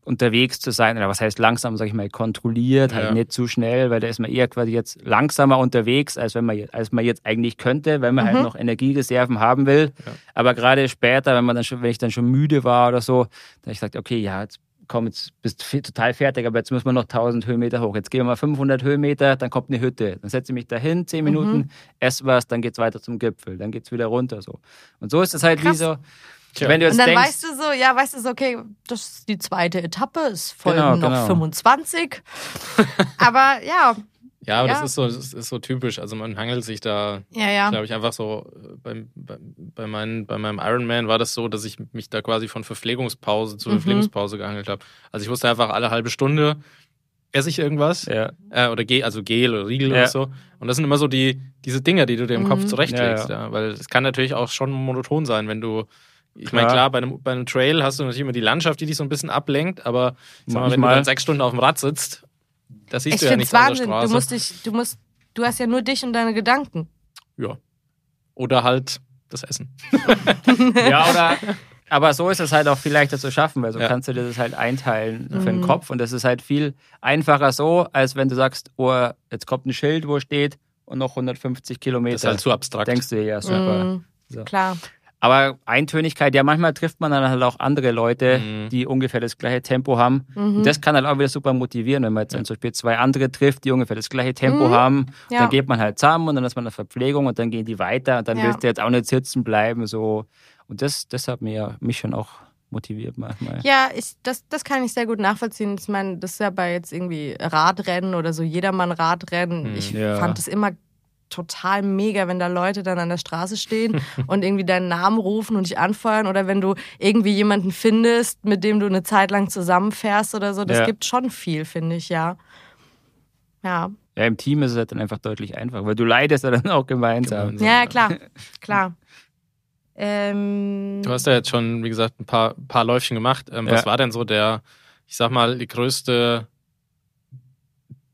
unterwegs zu sein. Oder was heißt langsam, sage ich mal, kontrolliert, Ja. halt nicht zu schnell, weil da ist man eher quasi jetzt langsamer unterwegs, als wenn man jetzt, als man jetzt eigentlich könnte, weil man Mhm. halt noch Energiereserven haben will. Ja. Aber gerade später, wenn man dann schon, wenn ich dann schon müde war oder so, dann habe ich gesagt, okay, ja, jetzt komm, jetzt bist du total fertig, aber jetzt müssen wir noch 1000 Höhenmeter hoch. Jetzt gehen wir mal 500 Höhenmeter, dann kommt eine Hütte. Dann setze ich mich dahin, 10 Minuten, Mhm. esse was, dann geht's weiter zum Gipfel, dann geht's wieder runter so. Und so ist es halt wie Krass. so, Tja. wenn du jetzt Und dann denkst, weißt du so, ja, weißt du so, okay, das ist die zweite Etappe, es folgen Genau, noch genau. 25. Aber ja, Ja, aber Ja. das ist so, das ist so typisch. Also man hangelt sich da, ja, ja. glaube ich, einfach so äh, beim, bei, bei, meinen, bei meinem Ironman war das so, dass ich mich da quasi von Verpflegungspause zu Mhm. Verpflegungspause gehangelt habe. Also ich wusste einfach alle halbe Stunde esse ich irgendwas ja, äh, oder Gel, also Gel oder Riegel Ja. oder so. Und das sind immer so die diese Dinger, die du dir im Mhm. Kopf zurechtlegst, Ja, ja, weil es kann natürlich auch schon monoton sein, wenn du ich meine, Klar. bei einem, bei einem Trail hast du natürlich immer die Landschaft, die dich so ein bisschen ablenkt, aber sag mal, wenn du dann sechs Stunden auf dem Rad sitzt, da siehst Ich du ja der Wahnsinn. Straße. Du musst dich, du musst, du hast ja nur dich und deine Gedanken. Ja. Oder halt das Essen. ja, oder aber so ist es halt auch viel leichter zu schaffen, weil so Ja. kannst du dir das halt einteilen für den Mhm. Kopf und das ist halt viel einfacher so, als wenn du sagst, oh, jetzt kommt ein Schild, wo steht und noch 150 Kilometer. Das ist halt zu abstrakt. Denkst du dir, ja, super. Mhm. So. Klar. Aber Eintönigkeit, ja, manchmal trifft man dann halt auch andere Leute, Mhm. die ungefähr das gleiche Tempo haben. Mhm. Und das kann halt auch wieder super motivieren, wenn man jetzt dann zum Beispiel zwei andere trifft, die ungefähr das gleiche Tempo Mhm. haben. Ja. Dann geht man halt zusammen und dann ist man in der Verpflegung und dann gehen die weiter und dann Ja. willst du jetzt auch nicht sitzen bleiben. So. Und das, das hat mir, mich schon auch motiviert manchmal. Ja, ich, das, das kann ich sehr gut nachvollziehen. Ich meine, das ist ja bei jetzt irgendwie Radrennen oder so Jedermann-Radrennen. Hm, Ich ja. fand es immer total mega, wenn da Leute dann an der Straße stehen und irgendwie deinen Namen rufen und dich anfeuern oder wenn du irgendwie jemanden findest, mit dem du eine Zeit lang zusammenfährst oder so. Das Ja. gibt schon viel, finde ich, ja. Ja. Ja, im Team ist es halt dann einfach deutlich einfacher, weil du leidest ja dann auch gemeinsam. Gemeinsam. Ja, klar, klar. Ähm, Du hast ja jetzt schon, wie gesagt, ein paar, paar Läufchen gemacht. Ähm, Was Ja. war denn so der, ich sag mal, die größte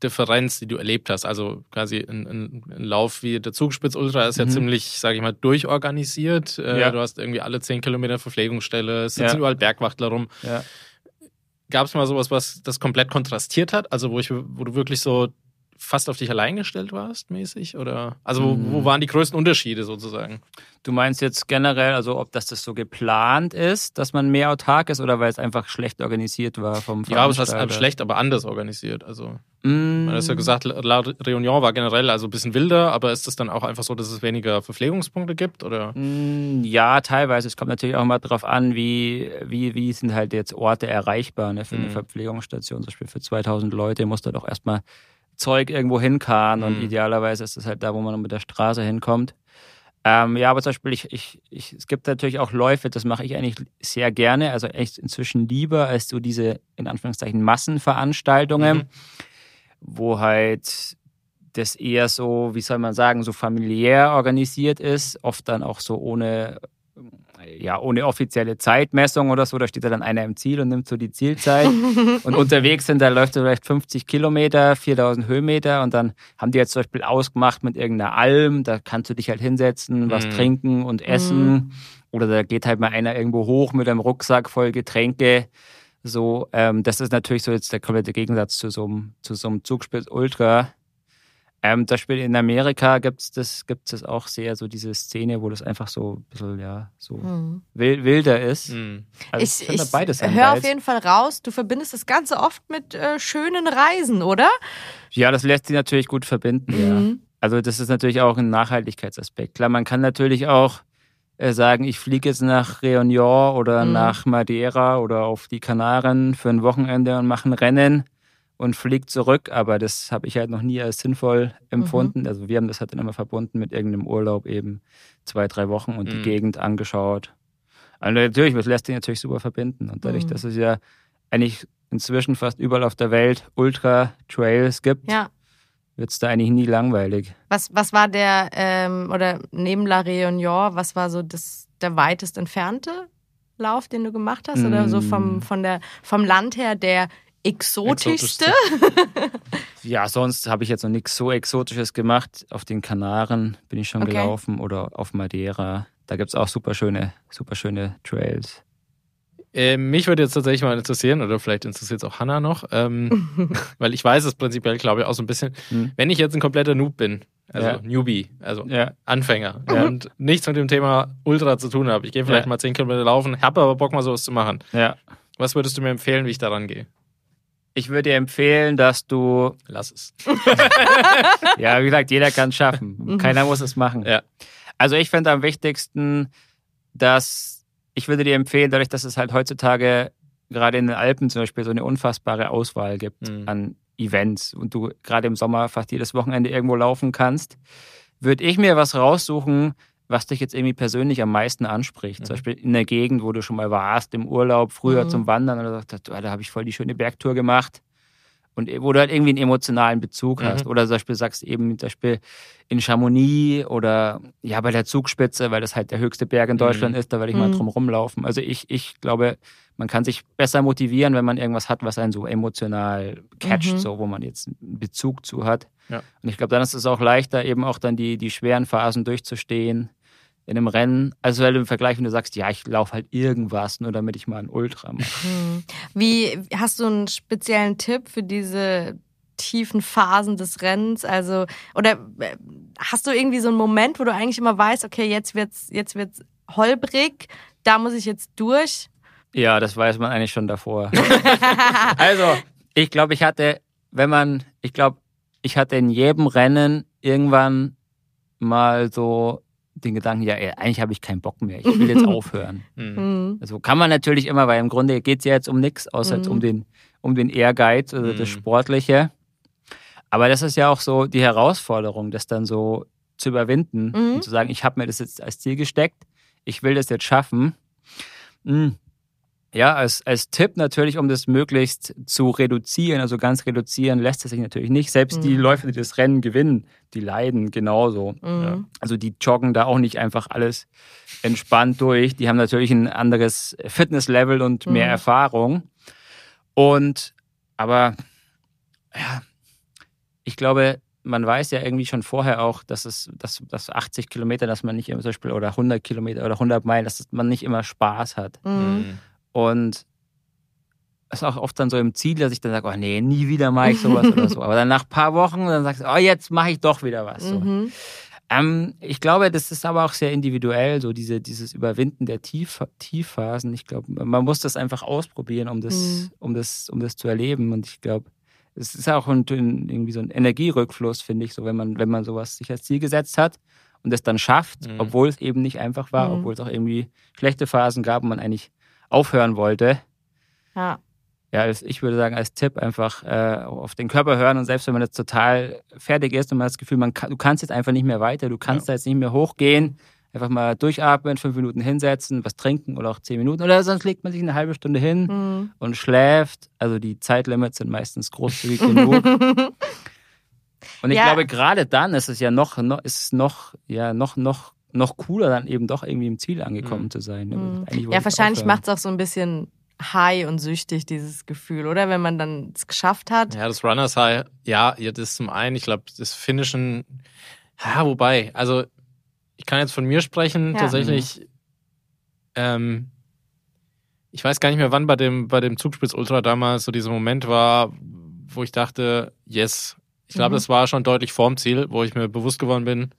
Differenz, die du erlebt hast? Also quasi ein, ein, ein Lauf wie der Zugspitz Ultra ist ja Mhm. ziemlich, sage ich mal, durchorganisiert. Äh, Ja. Du hast irgendwie alle 10 Kilometer Verpflegungsstelle, es sitzen Ja. überall Bergwachtler rum. Ja. Gab es mal sowas, was das komplett kontrastiert hat? Also wo, ich, wo du wirklich so fast auf dich allein gestellt warst, mäßig? Oder also wo, Mhm. wo waren die größten Unterschiede sozusagen? Du meinst jetzt generell, also ob das, das so geplant ist, dass man mehr autark ist oder weil es einfach schlecht organisiert war vom Ja, aber es war schlecht, aber anders organisiert. Also Mm, Man hat ja gesagt, La Réunion war generell also ein bisschen wilder, aber ist es dann auch einfach so, dass es weniger Verpflegungspunkte gibt? Oder? Mm, Ja, teilweise. Es kommt natürlich auch mal darauf an, wie, wie, wie sind halt jetzt Orte erreichbar ne, für eine Mhm. Verpflegungsstation. Zum Beispiel für 2000 Leute muss da doch erstmal Zeug irgendwo hinkarren und Mhm. idealerweise ist es halt da, wo man mit der Straße hinkommt. Ähm, ja, aber zum Beispiel, ich, ich, ich, es gibt natürlich auch Läufe, das mache ich eigentlich sehr gerne, also echt inzwischen lieber als so diese, in Anführungszeichen, Massenveranstaltungen, Mhm. wo halt das eher so, wie soll man sagen, so familiär organisiert ist, oft dann auch so ohne, ja, ohne offizielle Zeitmessung oder so. Da steht ja dann einer im Ziel und nimmt so die Zielzeit. und unterwegs sind, da läuft er vielleicht 50 Kilometer, 4000 Höhenmeter und dann haben die jetzt zum Beispiel ausgemacht mit irgendeiner Alm, da kannst du dich halt hinsetzen, was Mhm. trinken und essen. Oder da geht halt mal einer irgendwo hoch mit einem Rucksack voll Getränke. So, ähm, das ist natürlich so jetzt der komplette Gegensatz zu so einem, zu so einem Zugspitz Ultra. Ähm, das Spiel in Amerika gibt's das, gibt's das auch sehr, so diese Szene, wo das einfach so ein bisschen, ja, so Mhm. wil- wilder ist. Mhm. Also ich ich beides höre auf jeden Fall raus, du verbindest das Ganze oft mit äh, schönen Reisen, oder? Ja, das lässt sich natürlich gut verbinden, ja. Mhm. Also das ist natürlich auch ein Nachhaltigkeitsaspekt. Klar, man kann natürlich auch äh, sagen, ich fliege jetzt nach Réunion oder Mhm. nach Madeira oder auf die Kanaren für ein Wochenende und mache ein Rennen und fliege zurück. Aber das habe ich halt noch nie als sinnvoll empfunden. Also wir haben das halt dann immer verbunden mit irgendeinem Urlaub eben zwei, drei Wochen und die Mhm. Gegend angeschaut. Also natürlich, das lässt sich natürlich super verbinden. Und dadurch, Mhm. dass es ja eigentlich inzwischen fast überall auf der Welt Ultra-Trails gibt, Ja. wird es da eigentlich nie langweilig. Was, was war der, ähm, oder neben La Réunion, was war so das, der weitest entfernte Lauf, den du gemacht hast? Oder so vom, Mm. von der, vom Land her der exotischste? Ja, sonst habe ich jetzt noch nichts so Exotisches gemacht. Auf den Kanaren bin ich schon Okay. gelaufen oder auf Madeira. Da gibt es auch super schöne, super schöne Trails. Äh, mich würde jetzt tatsächlich mal interessieren, oder vielleicht interessiert es auch Hannah noch, ähm, weil ich weiß es prinzipiell, glaube ich, auch so ein bisschen, Hm. wenn ich jetzt ein kompletter Noob bin, also Ja. Newbie, also Ja, Anfänger Ja. und nichts mit dem Thema Ultra zu tun habe, ich gehe vielleicht Ja. mal 10 Kilometer laufen, habe aber Bock mal sowas zu machen. ja. Was würdest du mir empfehlen, wie ich daran gehe? Ich würde dir empfehlen, dass du, Lass es. ja, wie gesagt, jeder kann es schaffen. Mhm. Keiner muss es machen. Ja. Also ich finde am wichtigsten, dass ich würde dir empfehlen, dadurch, dass es halt heutzutage gerade in den Alpen zum Beispiel so eine unfassbare Auswahl gibt Mhm. an Events und du gerade im Sommer fast jedes Wochenende irgendwo laufen kannst, würde ich mir was raussuchen, was dich jetzt irgendwie persönlich am meisten anspricht. Mhm. Zum Beispiel in der Gegend, wo du schon mal warst, im Urlaub, früher Mhm. zum Wandern oder sagst, da habe ich voll die schöne Bergtour gemacht. Und wo du halt irgendwie einen emotionalen Bezug Mhm. hast. Oder zum Beispiel sagst eben zum Beispiel in Chamonix oder ja bei der Zugspitze, weil das halt der höchste Berg in Deutschland ist, da werde ich mal Mhm. drum rumlaufen. Also ich, ich glaube, man kann sich besser motivieren, wenn man irgendwas hat, was einen so emotional catcht, Mhm. so wo man jetzt einen Bezug zu hat. Ja. Und ich glaube, dann ist es auch leichter, eben auch dann die, die schweren Phasen durchzustehen, in einem Rennen, also weil du im Vergleich, wenn du sagst, ja, ich laufe halt irgendwas, nur damit ich mal ein Ultra mache. Hm. Wie hast du einen speziellen Tipp für diese tiefen Phasen des Rennens? Also, oder äh, hast du irgendwie so einen Moment, wo du eigentlich immer weißt, okay, jetzt wird's, jetzt wird's holprig, da muss ich jetzt durch? Ja, das weiß man eigentlich schon davor. also, ich glaube, ich hatte, wenn man, ich glaube, ich hatte in jedem Rennen irgendwann mal so den Gedanken, ja, ey, eigentlich habe ich keinen Bock mehr, ich will jetzt aufhören. Mhm. Also kann man natürlich immer, weil im Grunde geht es ja jetzt um nichts, außer mhm. um den, um den Ehrgeiz oder mhm. das Sportliche. Aber das ist ja auch so die Herausforderung, das dann so zu überwinden mhm. und zu sagen, ich habe mir das jetzt als Ziel gesteckt, ich will das jetzt schaffen. Mhm. Ja, als, als Tipp natürlich, um das möglichst zu reduzieren, also ganz reduzieren lässt es sich natürlich nicht. Selbst mhm. die Läufer, die das Rennen gewinnen, die leiden genauso. Mhm. Ja. Also die joggen da auch nicht einfach alles entspannt durch. Die haben natürlich ein anderes Fitnesslevel und mehr mhm. Erfahrung. Und aber ja, ich glaube, man weiß ja irgendwie schon vorher auch, dass es, dass, dass 80 Kilometer, dass man nicht immer zum Beispiel oder 100 Kilometer oder 100 Meilen, dass man nicht immer Spaß hat. Mhm. Und es ist auch oft dann so im Ziel, dass ich dann sage, oh nee, nie wieder mache ich sowas oder so. Aber dann nach ein paar Wochen, dann sagst du, oh, jetzt mache ich doch wieder was. So. Mhm. Ähm, ich glaube, das ist aber auch sehr individuell, so diese, dieses Überwinden der Tief, Tiefphasen. Ich glaube, man muss das einfach ausprobieren, um das, mhm. um das, um das zu erleben. Und ich glaube, es ist auch ein, irgendwie so ein Energierückfluss, finde ich, so wenn man, wenn man sowas sich als Ziel gesetzt hat und es dann schafft, mhm. obwohl es eben nicht einfach war, mhm. obwohl es auch irgendwie schlechte Phasen gab und man eigentlich aufhören wollte. Ja. Ja, ich würde sagen, als Tipp einfach äh, auf den Körper hören und selbst wenn man jetzt total fertig ist und man hat das Gefühl, man kann, du kannst jetzt einfach nicht mehr weiter, du kannst ja. da jetzt nicht mehr hochgehen, einfach mal durchatmen, fünf Minuten hinsetzen, was trinken oder auch zehn Minuten oder sonst legt man sich eine halbe Stunde hin mhm. und schläft. Also die Zeitlimits sind meistens großzügig genug. Und ich ja. glaube, gerade dann ist es ja noch, noch, ist es noch, ja, noch, noch noch cooler, dann eben doch irgendwie im Ziel angekommen mhm. zu sein. Mhm. Ja, wahrscheinlich macht es auch so ein bisschen high und süchtig, dieses Gefühl, oder? Wenn man dann es geschafft hat. Ja, das Runners High, ja, das ist zum einen, ich glaube, das Finishen, ja, wobei, also ich kann jetzt von mir sprechen, ja. tatsächlich, ähm, ich weiß gar nicht mehr, wann bei dem, bei dem Zugspitz Ultra damals so dieser Moment war, wo ich dachte, yes. Ich glaube, mhm. das war schon deutlich vorm Ziel, wo ich mir bewusst geworden bin,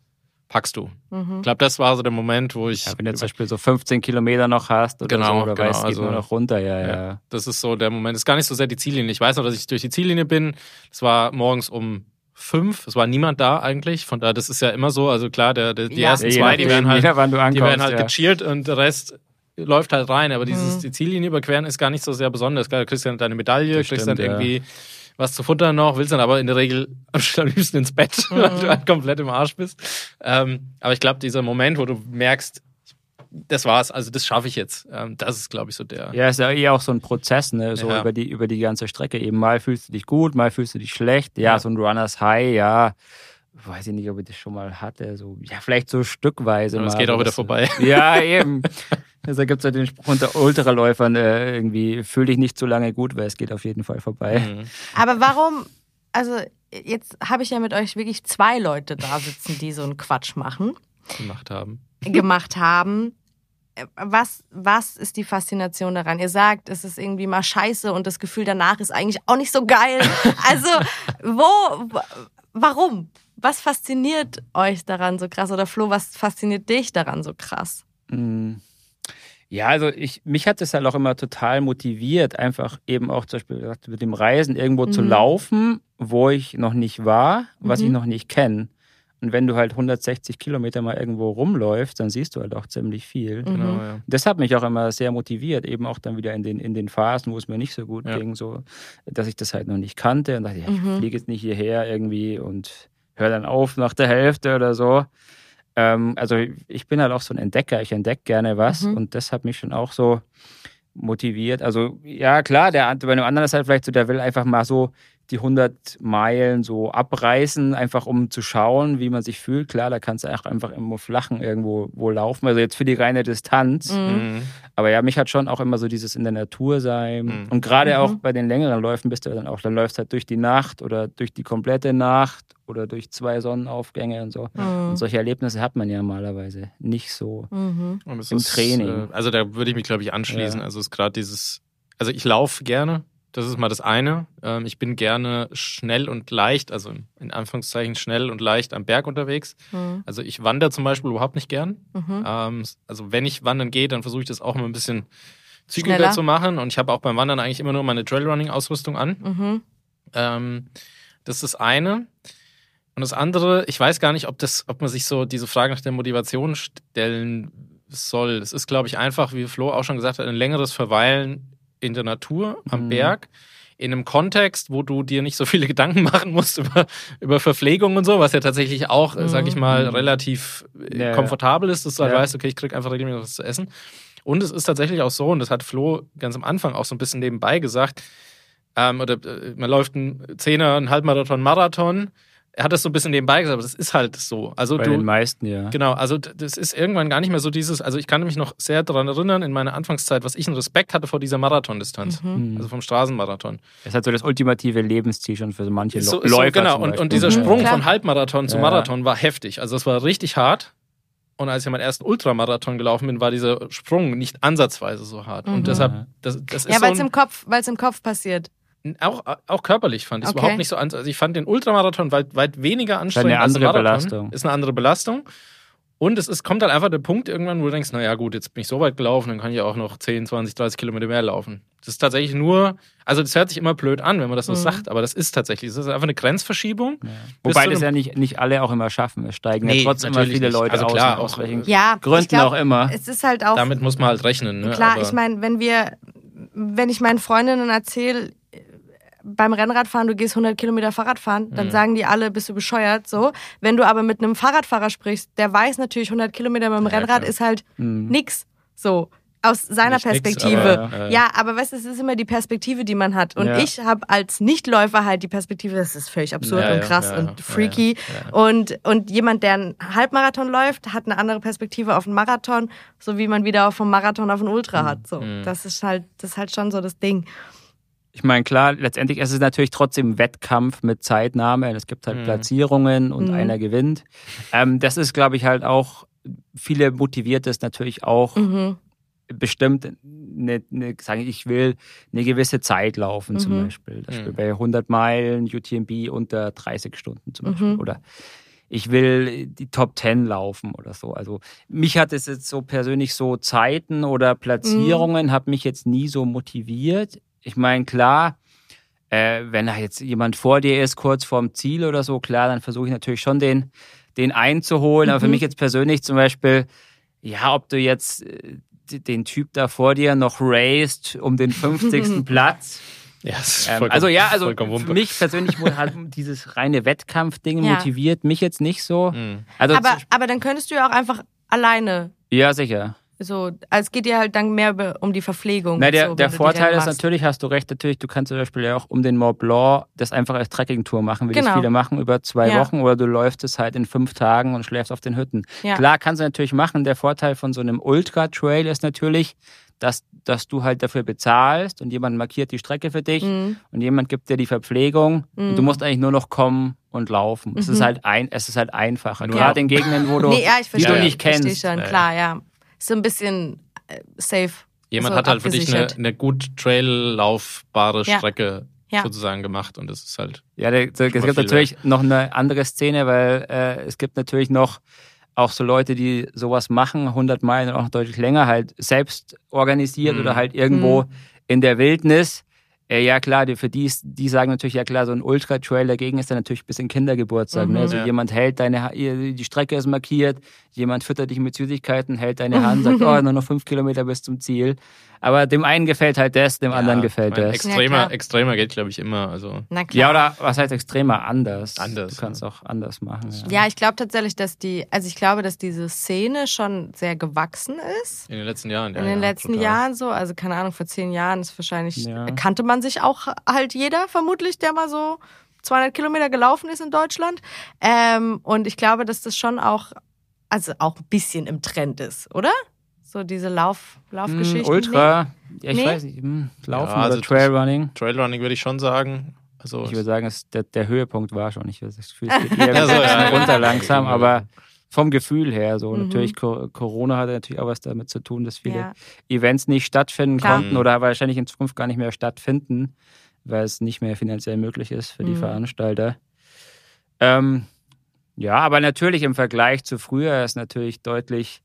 packst du. Mhm. Ich glaube, das war so der Moment, wo ich. Ja, wenn du zum Beispiel so 15 Kilometer noch hast oder genau, so, oder genau, weißt, geht also, nur noch runter, ja, ja, ja. Das ist so der Moment. Das ist gar nicht so sehr die Ziellinie. Ich weiß noch, dass ich durch die Ziellinie bin. Es war morgens um fünf. Es war niemand da eigentlich. Von daher, das ist ja immer so. Also klar, der, der die ja. ersten zwei, die werden halt, ankommst, die werden halt ja. gechillt und der Rest läuft halt rein. Aber dieses, mhm. die Ziellinie überqueren ist gar nicht so sehr besonders. Klar, du kriegst ja deine Medaille, das kriegst stimmt, dann irgendwie was zu futtern noch, willst dann aber in der Regel am liebsten ins Bett, mhm. weil du halt komplett im Arsch bist. Ähm, aber ich glaube, dieser Moment, wo du merkst, das war's, also das schaffe ich jetzt. Ähm, das ist, glaube ich, so der. Ja, ist ja eher auch so ein Prozess, ne? So ja. über die, über die ganze Strecke. Eben mal fühlst du dich gut, mal fühlst du dich schlecht. Ja, ja. so ein Runners High, ja. Weiß ich nicht, ob ich das schon mal hatte. So, ja, vielleicht so stückweise. Es geht auch wieder vorbei. Ja, eben. Also gibt es ja den Spruch unter Ultraläufern, äh, irgendwie fühl dich nicht zu lange gut, weil es geht auf jeden Fall vorbei. Mhm. Aber warum, also jetzt habe ich ja mit euch wirklich zwei Leute da sitzen, die so einen Quatsch machen. Gemacht haben. Gemacht haben. Was, was ist die Faszination daran? Ihr sagt, es ist irgendwie mal scheiße und das Gefühl danach ist eigentlich auch nicht so geil. Also, wo, warum? Was fasziniert euch daran so krass? Oder Flo, was fasziniert dich daran so krass? Mhm. Ja, also ich, mich hat es halt auch immer total motiviert, einfach eben auch zum Beispiel mit dem Reisen irgendwo mhm. zu laufen, wo ich noch nicht war, was mhm. ich noch nicht kenne. Und wenn du halt 160 Kilometer mal irgendwo rumläufst, dann siehst du halt auch ziemlich viel. Mhm. Genau, ja. Das hat mich auch immer sehr motiviert, eben auch dann wieder in den, in den Phasen, wo es mir nicht so gut ja. ging, so, dass ich das halt noch nicht kannte und dachte, ja, ich mhm. fliege jetzt nicht hierher irgendwie und höre dann auf nach der Hälfte oder so. Ähm, also ich bin halt auch so ein Entdecker, ich entdecke gerne was mhm. und das hat mich schon auch so motiviert. Also ja, klar, der bei einem anderen ist halt vielleicht so, der will einfach mal so die 100 Meilen so abreißen, einfach um zu schauen, wie man sich fühlt. Klar, da kannst du auch einfach immer flachen irgendwo wo laufen. Also jetzt für die reine Distanz. Mhm. Aber ja, mich hat schon auch immer so dieses in der Natur sein. Mhm. Und gerade Mhm. auch bei den längeren Läufen bist du dann auch, dann läufst halt durch die Nacht oder durch die komplette Nacht oder durch zwei Sonnenaufgänge und so. Mhm. Und solche Erlebnisse hat man ja normalerweise nicht so. Mhm. Und es Im ist, Training. Äh, also da würde ich mich, glaube ich, anschließen. Ja. Also es ist gerade dieses, also ich laufe gerne. Das ist mal das eine. Ähm, ich bin gerne schnell und leicht, also in Anführungszeichen schnell und leicht am Berg unterwegs. Mhm. Also ich wandere zum Beispiel überhaupt nicht gern. Mhm. Ähm, also wenn ich wandern gehe, dann versuche ich das auch mal ein bisschen zügiger Schneller. zu machen. Und ich habe auch beim Wandern eigentlich immer nur meine Trailrunning-Ausrüstung an. Mhm. Ähm, das ist das eine. Und das andere, ich weiß gar nicht, ob das, ob man sich so diese Frage nach der Motivation stellen soll. Es ist, glaube ich, einfach, wie Flo auch schon gesagt hat, ein längeres Verweilen in der Natur, am Mhm. Berg, in einem Kontext, wo du dir nicht so viele Gedanken machen musst über, über Verpflegung und so, was ja tatsächlich auch, Mhm. sag ich mal, Mhm. relativ äh, Ja, ja. komfortabel ist, dass du halt Ja. weißt, okay, ich krieg einfach regelmäßig was zu essen. Und es ist tatsächlich auch so, und das hat Flo ganz am Anfang auch so ein bisschen nebenbei gesagt, ähm, oder äh, man läuft einen Zehner, einen Halbmarathon, Marathon. Er hat das so ein bisschen nebenbei gesagt, aber das ist halt so. Also Bei du, den meisten, ja. Genau, also das ist irgendwann gar nicht mehr so dieses, also ich kann mich noch sehr daran erinnern, in meiner Anfangszeit, was ich einen Respekt hatte vor dieser Marathondistanz, Mhm. Mhm. also vom Straßenmarathon. Das ist halt so das ultimative Lebensziel schon für so manche so, ist so, Läufer. genau, und, und dieser Mhm, Sprung klar. von Halbmarathon zu Ja. Marathon war heftig. Also das war richtig hart. Und als ich meinen ersten Ultramarathon gelaufen bin, war dieser Sprung nicht ansatzweise so hart. Mhm. Und deshalb, das, das ist Ja, so weil es ein, im Kopf, weil es im Kopf passiert. Auch, auch körperlich fand ich es Okay. überhaupt nicht so an. Also ich fand den Ultramarathon weit, weit weniger anstrengend eine als der andere Marathon. Belastung. Ist eine andere Belastung. Und es ist, kommt halt einfach der Punkt irgendwann, wo du denkst, naja gut, jetzt bin ich so weit gelaufen, dann kann ich auch noch 10, 20, 30 Kilometer mehr laufen. Das ist tatsächlich nur, also das hört sich immer blöd an, wenn man das so Mhm. sagt, aber das ist tatsächlich, das ist einfach eine Grenzverschiebung. Ja. Wobei das ja nicht, nicht alle auch immer schaffen. Es steigen Nee, ja trotzdem immer viele nicht. Leute Also aus. klar, aus auch, welchen Ja, Gründen glaub, auch immer. Es ist halt auch Damit muss man halt rechnen. Ne? klar. aber, Ich meine, wenn wir, wenn ich meinen Freundinnen erzähle, beim Rennradfahren, du gehst 100 Kilometer Fahrrad fahren, dann Mhm. sagen die alle, bist du bescheuert, so. Wenn du aber mit einem Fahrradfahrer sprichst, der weiß natürlich, 100 Kilometer mit dem Ja, Rennrad klar. ist halt Hm. nix, so. Aus seiner Nicht nix, Perspektive. aber, äh, ja, aber weißt du, es ist immer die Perspektive, die man hat. Und Ja. ich habe als Nichtläufer halt die Perspektive, das ist völlig absurd Ja, und krass und freaky. Und, und jemand, der einen Halbmarathon läuft, hat eine andere Perspektive auf einen Marathon, so wie man wieder vom Marathon auf einen Ultra hat. So, Mhm. das ist halt, das ist halt schon so das Ding. Ich meine, klar, letztendlich ist es natürlich trotzdem Wettkampf mit Zeitnahme. Es gibt halt Mhm. Platzierungen und Mhm. einer gewinnt. Ähm, das ist, glaube ich, halt auch, viele motiviert es natürlich auch Mhm. bestimmt, eine, eine, sagen, ich will eine gewisse Zeit laufen zum Mhm. Beispiel. Das Beispiel Mhm. bei 100 Meilen UTMB unter 30 Stunden zum Beispiel. Mhm. Oder ich will die Top 10 laufen oder so. Also mich hat es jetzt so persönlich so Zeiten oder Platzierungen, Mhm. hat mich jetzt nie so motiviert. Ich meine, klar, äh, wenn da jetzt jemand vor dir ist, kurz vorm Ziel oder so, klar, dann versuche ich natürlich schon den, den einzuholen. Aber für Mhm. mich jetzt persönlich zum Beispiel, ja, ob du jetzt äh, den Typ da vor dir noch raced um den 50. Platz. Ja, Ähm, also ja, also für mich persönlich hat dieses reine Wettkampfding Ja. motiviert mich jetzt nicht so. Mhm. Also Aber, aber dann könntest du ja auch einfach alleine ja, sicher. So, also es geht dir halt dann mehr um die Verpflegung. Na, der, so, der Vorteil ist natürlich, hast du recht, natürlich, du kannst zum Beispiel ja auch um den Mont Blanc das einfach als Trekkingtour machen, wie das Genau. viele machen, über zwei Ja. Wochen oder du läufst es halt in fünf Tagen und schläfst auf den Hütten. Ja. Klar, kannst du natürlich machen. Der Vorteil von so einem Ultra-Trail ist natürlich, dass, dass du halt dafür bezahlst und jemand markiert die Strecke für dich Mhm. und jemand gibt dir die Verpflegung und du Mhm. musst eigentlich nur noch kommen und laufen. Es ist Mhm. halt ein, es ist halt einfacher. Nur- Gerade in Gegenden, wo du, Nee, ja, ich die du nicht kennst. schon, Ja, ja. klar, ja. Ist so ein bisschen äh, safe. Jemand so hat halt für dich eine, eine gut traillaufbare Ja. Strecke Ja. sozusagen gemacht und das ist halt. Ja, der, der, es gibt viel natürlich noch eine andere Szene, weil äh, es gibt natürlich noch auch so Leute, die sowas machen, 100 Meilen und auch noch deutlich länger, halt selbst organisiert Mhm. oder halt irgendwo Mhm. in der Wildnis. Äh, ja klar, die, für die, ist- die sagen natürlich, ja klar, so ein Ultra-Trail dagegen ist dann natürlich ein bisschen Kindergeburtstag. Mhm. Ne? Also Ja. jemand hält deine, die Strecke ist markiert, jemand füttert dich mit Süßigkeiten, hält deine Hand, sagt, oh, nur noch fünf Kilometer bis zum Ziel. Aber dem einen gefällt halt das, dem anderen Ja, gefällt ich mein, das. Extremer, Ja, extremer geht, glaube ich, immer. Also, Na klar. Ja, oder was heißt extremer? Anders. Anders, Du kannst auch anders machen. Ja, ich glaube tatsächlich, dass die, also ich glaube, dass diese Szene schon sehr gewachsen ist. in den letzten Jahren. In ja, den ja, letzten total. Jahren so, also keine Ahnung, vor zehn Jahren ist wahrscheinlich, Ja. kannte man sich auch halt jeder, vermutlich, der mal so 200 Kilometer gelaufen ist in Deutschland. Ähm, und ich glaube, dass das schon auch, also auch ein bisschen im Trend ist, oder? So diese Lauf, Laufgeschichten. Hm, Ultra, ja, ich Nee? weiß nicht, hm, Laufen Ja, also oder Trailrunning. Trailrunning würde ich schon sagen. Also, Ich würde sagen, es, der, der Höhepunkt war schon. Ich würde das Gefühl, es geht eher Ja, so, ja. runter langsam, aber vom Gefühl her so. Mhm. Natürlich, Co- Corona hatte natürlich auch was damit zu tun, dass viele Ja. Events nicht stattfinden Klar. konnten oder wahrscheinlich in Zukunft gar nicht mehr stattfinden, weil es nicht mehr finanziell möglich ist für die Mhm. Veranstalter. Ähm, ja, aber natürlich im Vergleich zu früher ist natürlich deutlich,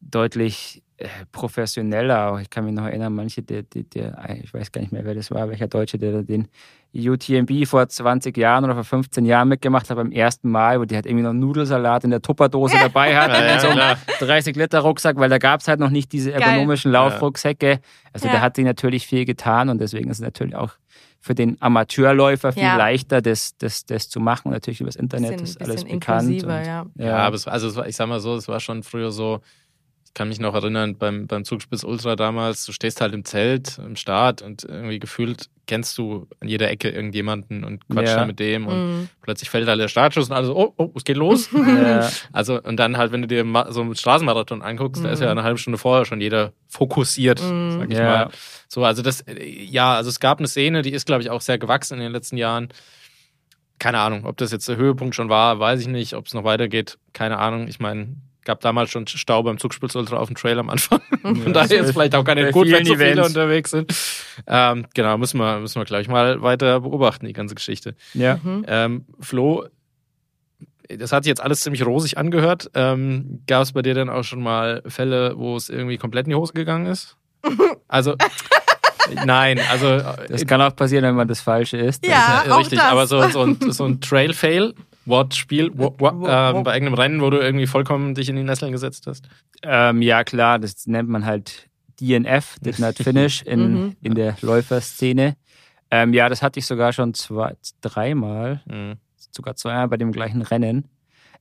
deutlich äh, professioneller. Auch Ich kann mich noch erinnern, manche, der, der, der, ich weiß gar nicht mehr, wer das war, welcher Deutsche, der den UTMB vor 20 Jahren oder vor 15 Jahren mitgemacht hat beim ersten Mal, wo die halt irgendwie noch Nudelsalat in der Tupperdose dabei hat, Ja, in so einem klar. 30 Liter Rucksack, weil da gab es halt noch nicht diese Geil. ergonomischen Laufrucksäcke. Also Ja. da hat sie natürlich viel getan und deswegen ist es natürlich auch für den Amateurläufer viel Ja. leichter, das, das, das zu machen. Und natürlich übers Internet bisschen, ist alles bekannt. und, ja. Ja, aber es, also es war, ich sag mal so, es war schon früher so, ich kann mich noch erinnern, beim, beim Zugspitz Ultra damals, du stehst halt im Zelt, im Start und irgendwie gefühlt kennst du an jeder Ecke irgendjemanden und quatscht Ja. dann mit dem und Mhm. plötzlich fällt halt der Startschuss und alles so, oh, oh, es geht los. Ja. Also, und dann halt, wenn du dir so einen Straßenmarathon anguckst, da ist Mhm. ja eine halbe Stunde vorher schon jeder fokussiert, Mhm. sag ich Ja. mal. So, also das, äh, ja, also es gab eine Szene, die ist, glaube ich, auch sehr gewachsen in den letzten Jahren. Keine Ahnung, ob das jetzt der Höhepunkt schon war, weiß ich nicht. Ob es noch weitergeht, keine Ahnung. Ich meine, gab damals schon Stau beim Zugspitz Ultra auf dem Trail am Anfang. Von daher ist es vielleicht auch gar nicht gut, wenn so viele unterwegs sind. Ähm, genau, müssen wir, müssen wir, glaube ich, mal weiter beobachten, die ganze Geschichte. ja. Mhm. Ähm, Flo, das hat sich jetzt alles ziemlich rosig angehört. Ähm, Gab es bei dir dann auch schon mal Fälle, wo es irgendwie komplett in die Hose gegangen ist? Also, nein, also Das kann auch passieren, wenn man das Falsche ist. Ja, äh, auch richtig, das. aber so, so ein, so ein Trail-Fail, Wortspiel, wo, wo, ähm, bei irgendeinem Rennen, wo du irgendwie vollkommen dich in die Nesseln gesetzt hast. Ähm, ja, klar, das nennt man halt DNF, Did Not Finish, in, Mhm. in der Läuferszene. Ähm, ja, das hatte ich sogar schon zwei, dreimal, Mhm. sogar zweimal bei dem gleichen Rennen.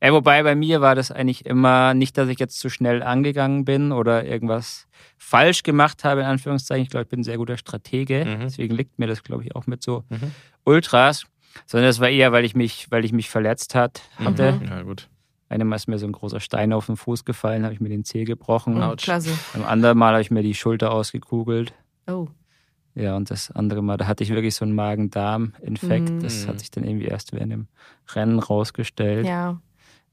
Äh, wobei bei mir war das eigentlich immer nicht, dass ich jetzt zu schnell angegangen bin oder irgendwas falsch gemacht habe, in Anführungszeichen. Ich glaube, ich bin ein sehr guter Stratege. Mhm. Deswegen liegt mir das, glaube ich, auch mit so Mhm. Ultras. Sondern es war eher, weil ich mich, weil ich mich verletzt hat, hatte. Mhm. Ja, gut. Einmal ist mir so ein großer Stein auf den Fuß gefallen, habe ich mir den Zeh gebrochen. Mhm. Klasse. Beim anderen Mal habe ich mir die Schulter ausgekugelt. Oh. Ja, und das andere Mal, da hatte ich wirklich so einen Magen-Darm-Infekt. Mhm. Das hat sich dann irgendwie erst während dem Rennen rausgestellt. Ja.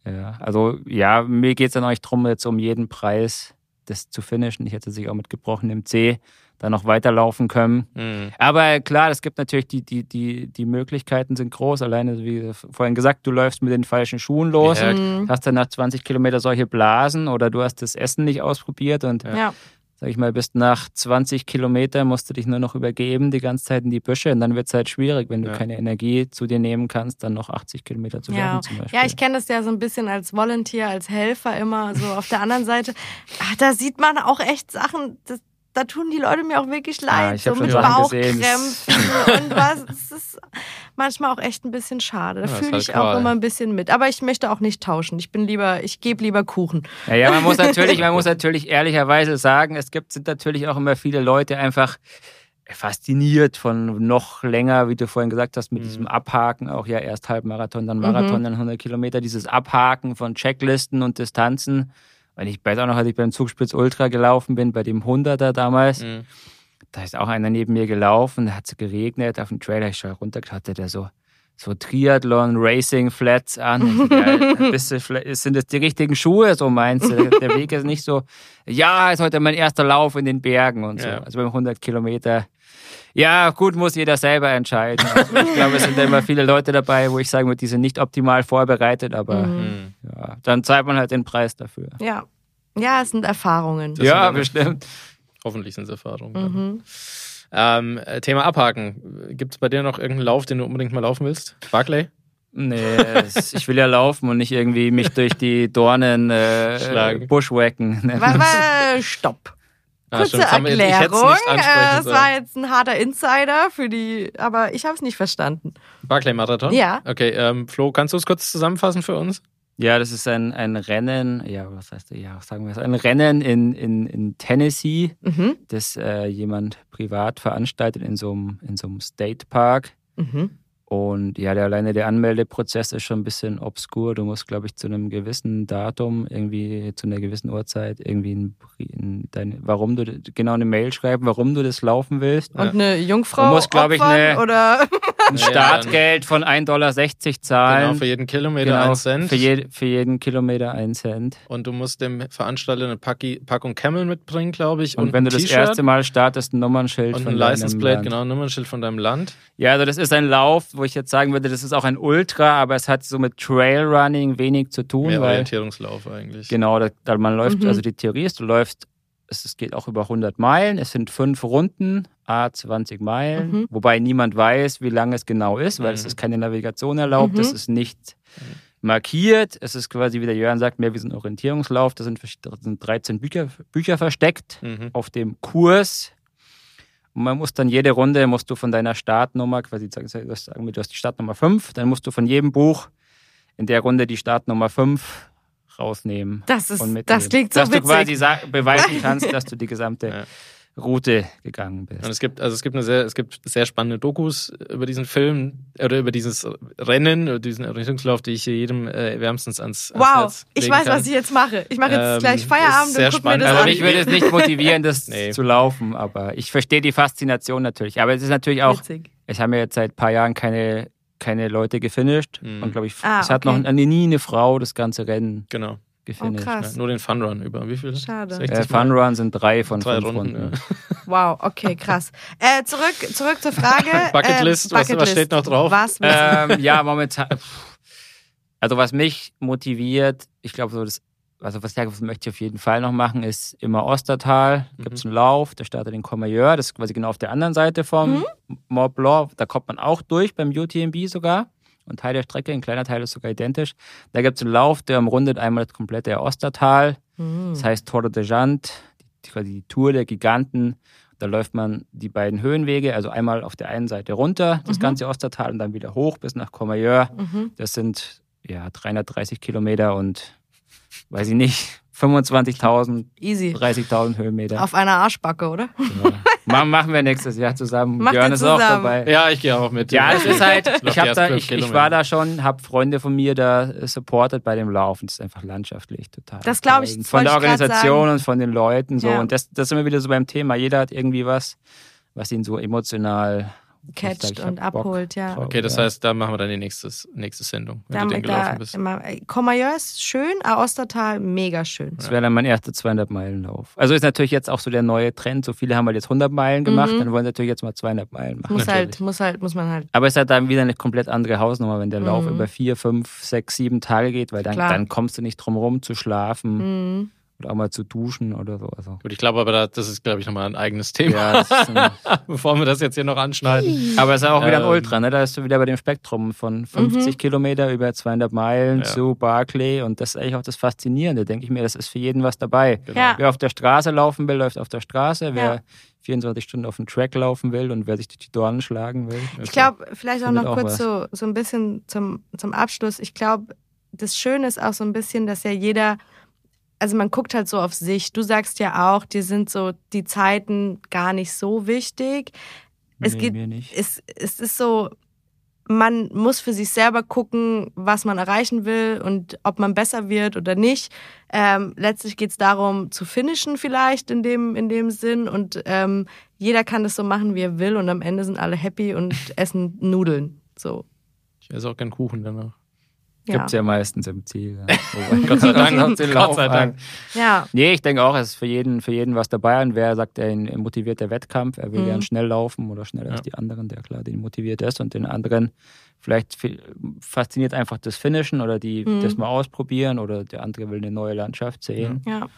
Ja. Also, ja, mir geht es dann auch nicht drum, jetzt um jeden Preis das zu finishen. Ich hätte sich auch mit gebrochenem Zeh dann noch weiterlaufen können. Mhm. Aber klar, es gibt natürlich die, die, die, die Möglichkeiten sind groß. Alleine, wie vorhin gesagt, du läufst mit den falschen Schuhen los. Ja, Mhm. Hast dann nach 20 Kilometer solche Blasen oder du hast das Essen nicht ausprobiert und Ja. sag ich mal, bist nach 20 Kilometer, musst du dich nur noch übergeben, die ganze Zeit in die Büsche und dann wird es halt schwierig, wenn du Ja. keine Energie zu dir nehmen kannst, dann noch 80 Kilometer zu Ja. laufen zum Beispiel. ja, ich kenne das ja so ein bisschen als Volunteer, als Helfer immer so auf der anderen Seite. Ah, da sieht man auch echt Sachen, das, da tun die Leute mir auch wirklich leid. ich hab so mit. Bauchkrämpfen und was. Es ist manchmal auch echt ein bisschen schade. Da Ja, fühle halt ich auch immer ein bisschen mit. Aber ich möchte auch nicht tauschen. Ich bin lieber, ich gebe lieber Kuchen. Naja, man muss natürlich, man muss natürlich ehrlicherweise sagen, es gibt sind natürlich auch immer viele Leute einfach fasziniert von noch länger, wie du vorhin gesagt hast, mit Mhm. diesem Abhaken, auch ja erst Halbmarathon, dann Marathon, dann 100 Kilometer, dieses Abhaken von Checklisten und Distanzen. Und ich weiß auch noch, als ich beim Zugspitz Ultra gelaufen bin, bei dem 100er damals, Mhm. da ist auch einer neben mir gelaufen, da hat es geregnet, auf dem Trailer, ich schaue runtergeschaut, hatte der so, so Triathlon, Racing Flats an. Du, sind das die richtigen Schuhe, so meinst du? Der Weg ist nicht so, ja, ist heute mein erster Lauf in den Bergen und so. Ja. Also beim 100 Kilometer. Ja, gut, muss jeder selber entscheiden. Also ich glaube, es sind immer viele Leute dabei, wo ich sagen würde, die sind nicht optimal vorbereitet, aber Mhm. ja, dann zahlt man halt den Preis dafür. Ja. Ja, es sind Erfahrungen. Das ja, sind bestimmt. Hoffentlich sind es Erfahrungen. Mhm. Ähm, äh, Thema Abhaken. Gibt es bei dir noch irgendeinen Lauf, den du unbedingt mal laufen willst? Barclay? Nee, es- ich will ja laufen und nicht irgendwie mich durch die Dornen äh, Schlagen. bushwacken. Wa- wa- Stopp. Ah, Kurze das haben wir- es Erklärung. Äh, war jetzt ein harter Insider für die, aber ich habe es nicht verstanden. Barclay-Marathon? Ja. Okay, ähm, Flo, kannst du es kurz zusammenfassen für uns? Ja, das ist ein, ein Rennen, ja, was heißt, ja, sagen wir, es? ein Rennen in, in, in Tennessee, Mhm. das äh, jemand privat veranstaltet in so einem, in so einem State Park. Mhm. Und ja, der, alleine der Anmeldeprozess ist schon ein bisschen obskur. Du musst, glaube ich, zu einem gewissen Datum, irgendwie zu einer gewissen Uhrzeit, irgendwie ein, ein, deine, warum du genau eine Mail schreiben, warum du das laufen willst. Und eine Jungfrau Du musst, glaub ich, eine- oder Ein Ja, Startgeld von 1,60 Dollar zahlen. Genau, für jeden Kilometer Genau, ein Cent. Für, je, für jeden Kilometer ein Cent. Und du musst dem Veranstalter eine Packi, Packung Camel mitbringen, glaube ich. Und, Und, wenn du das erste Mal startest, ein Nummernschild Und von ein deinem License Plate, Land. genau, ein Nummernschild von deinem Land. Ja, also das ist ein Lauf, wo ich jetzt sagen würde, das ist auch ein Ultra, aber es hat so mit Trailrunning wenig zu tun, Mehr weil Orientierungslauf eigentlich. genau, da, da man läuft, Mhm. also die Theorie ist, du läufst, es, es geht auch über 100 Meilen, es sind fünf Runden, a 20 Meilen, Mhm. wobei niemand weiß, wie lang es genau ist, weil es Mhm. ist keine Navigation erlaubt, Mhm. es ist nicht markiert, es ist quasi, wie der Jörn sagt, mehr wie so ein Orientierungslauf, da sind, da sind 13 Bücher, Bücher versteckt Mhm. auf dem Kurs. Und man muss dann jede Runde, musst du von deiner Startnummer, quasi sagen, du hast sagen wir, du hast die Startnummer 5, dann musst du von jedem Buch in der Runde die Startnummer 5 rausnehmen. das ist, das klingt so Dass du quasi witzig. sa- beweisen kannst, dass du die gesamte Ja. Route gegangen bist. Und es gibt, also es gibt eine sehr, es gibt sehr spannende Dokus über diesen Film oder über dieses Rennen, über diesen Orientierungslauf, die ich hier jedem äh, wärmstens ans, ans Wow, Herz ich weiß, kann. was ich jetzt mache. Ich mache jetzt Ähm, gleich Feierabend sehr und guck mir spannend. das Also an. mich würde es nicht motivieren, das Nee. zu laufen, aber ich verstehe die Faszination natürlich. Aber es ist natürlich auch, Witzig. ich habe mir jetzt seit ein paar Jahren keine, keine Leute gefinisht Mhm. und glaube ich, Ah, es hat okay. noch nie eine Frau das ganze Rennen Genau. Gefinisht. Oh, krass. Ja, nur den Funrun über wie viel? Schade. 60 Äh, Fun Run sind drei von Drei fünf Runden, Runden. Wow, okay, krass. Äh, zurück, zurück zur Frage. Bucketlist, ähm, was- was steht noch drauf? Was? ähm, ja, momentan. Also was mich motiviert, ich glaube so das, also was, ich, was möchte ich auf jeden Fall noch machen, ist immer Ostertal. Da gibt es einen Lauf, der startet in Comayeur, das ist quasi genau auf der anderen Seite vom Mont Blanc. Da kommt man auch durch beim UTMB sogar. Und Teil der Strecke, ein kleiner Teil ist sogar identisch. Da gibt es einen Lauf, der umrundet einmal das komplette Ostertal. Hm. Das heißt Tour de Jante, die, die Tour der Giganten. Da läuft man die beiden Höhenwege, also einmal auf der einen Seite runter, das Mhm. ganze Ostertal, und dann wieder hoch bis nach Comayeur. Mhm. Das sind ja 330 Kilometer und weiß ich nicht, 25.000, Easy. 30.000 Höhenmeter. Auf einer Arschbacke, oder? Ja. Ma- Machen wir nächstes Jahr zusammen. Macht Björn ist auch zusammen. dabei. Ja, ich gehe auch mit. Ja, es ist halt, ich, hab da, ich, ich war da schon, habe Freunde von mir da äh, supportet bei dem Laufen. Das ist einfach landschaftlich total. Das glaub ich, Von der Organisation sagen. und von den Leuten so. Ja. Und das, das ist immer wieder so beim Thema. Jeder hat irgendwie was, was ihn so emotional Catcht und Bock abholt, ja. Okay, das Ja. heißt, da machen wir dann die nächste, nächste Sendung, wenn Da, du den da, gelaufen bist. immer, äh, Comayeur ist schön, Ostertal mega schön. Das wäre dann mein erster 200-Meilen-Lauf. Also ist natürlich jetzt auch so der neue Trend. So viele haben halt jetzt 100 Meilen gemacht, Mhm. dann wollen sie natürlich jetzt mal 200 Meilen machen. Muss natürlich. halt, muss halt, muss man halt. Aber es ist halt dann wieder eine komplett andere Hausnummer, wenn der Lauf Mhm. über vier, fünf, sechs, sieben Tage geht, weil dann, Klar. dann kommst du nicht drum rum zu schlafen Mhm. Oder auch mal zu duschen oder so. Also, Gut, ich glaube aber, da- das ist, glaube ich, nochmal ein eigenes Thema, ja, ist bevor wir das jetzt hier noch anschneiden. aber es ist auch wieder ein Ähm. Ultra, ne? Da ist du wieder bei dem Spektrum von 50 Kilometer über 200 Meilen Ja. zu Barclay und das ist eigentlich auch das Faszinierende, denke ich mir. Das ist für jeden was dabei. Genau. Ja. Wer auf der Straße laufen will, läuft auf der Straße. Wer Ja. 24 Stunden auf dem Track laufen will und wer sich durch die Dornen schlagen will. Ich glaube, vielleicht auch noch auch kurz was. so, so ein bisschen zum, zum Abschluss. Ich glaube, das Schöne ist auch so ein bisschen, dass ja jeder, also man guckt halt so auf sich. Du sagst ja auch, dir sind so die Zeiten gar nicht so wichtig. Es Nee, geht, mir nicht. es, es ist so, man muss für sich selber gucken, was man erreichen will und ob man besser wird oder nicht. Ähm, letztlich geht es darum, zu finishen vielleicht in dem, in dem Sinn. Und ähm, jeder kann das so machen, wie er will. Und am Ende sind alle happy und essen Nudeln. So. Ich esse auch gern Kuchen danach. Ja. Gibt's ja meistens im Ziel. Ja. Wobei- Gott sei Dank. Gott sei Dank. an. ja. Nee, ich denke auch, es ist für jeden, für jeden was dabei. Und wer sagt, er ein motivierter Wettkampf, er will Mhm. gern schnell laufen oder schneller Ja. als die anderen, der klar den motiviert ist. Und den anderen vielleicht fasziniert einfach das Finishen oder die Mhm. das mal ausprobieren oder der andere will eine neue Landschaft sehen, Ja,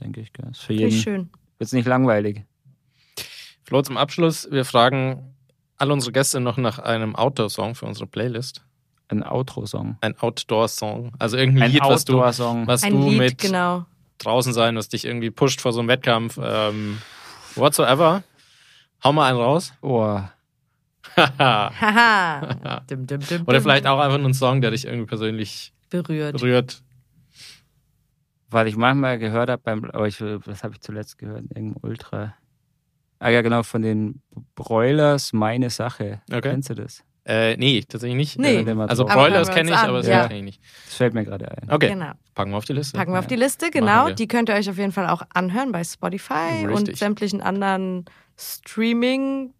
denke ich. gell. Ist für finde jeden ich schön. wird's nicht langweilig. Flo, zum Abschluss, wir fragen alle unsere Gäste noch nach einem Outdoor-Song für unsere Playlist. Ein Outro-Song. Ein Outdoor-Song. Also irgendein Ein Lied, was du, Outdoor-Song. was Ein du Lied, mit genau. draußen sein, was dich irgendwie pusht vor so einem Wettkampf, ähm, whatsoever, hau mal einen raus. Oh. Haha. Dim, dim, dim, Oder vielleicht auch einfach nur einen Song, der dich irgendwie persönlich berührt. berührt. Was ich manchmal gehört habe beim, aber ich, was habe ich zuletzt gehört? Irgendein Ultra. Ah ja, genau, von den Broilers Meine Sache. Okay. Kennst du das? Äh, nee, tatsächlich nicht. Nee. Äh, Also Broilers kenne ich, an, aber das ja. kenne ich nicht. Das fällt mir gerade ein. Okay, Genau. packen wir auf die Liste. Packen wir auf die. Liste, genau. Die könnt ihr euch auf jeden Fall auch anhören bei Spotify und Richtig. sämtlichen anderen Streaming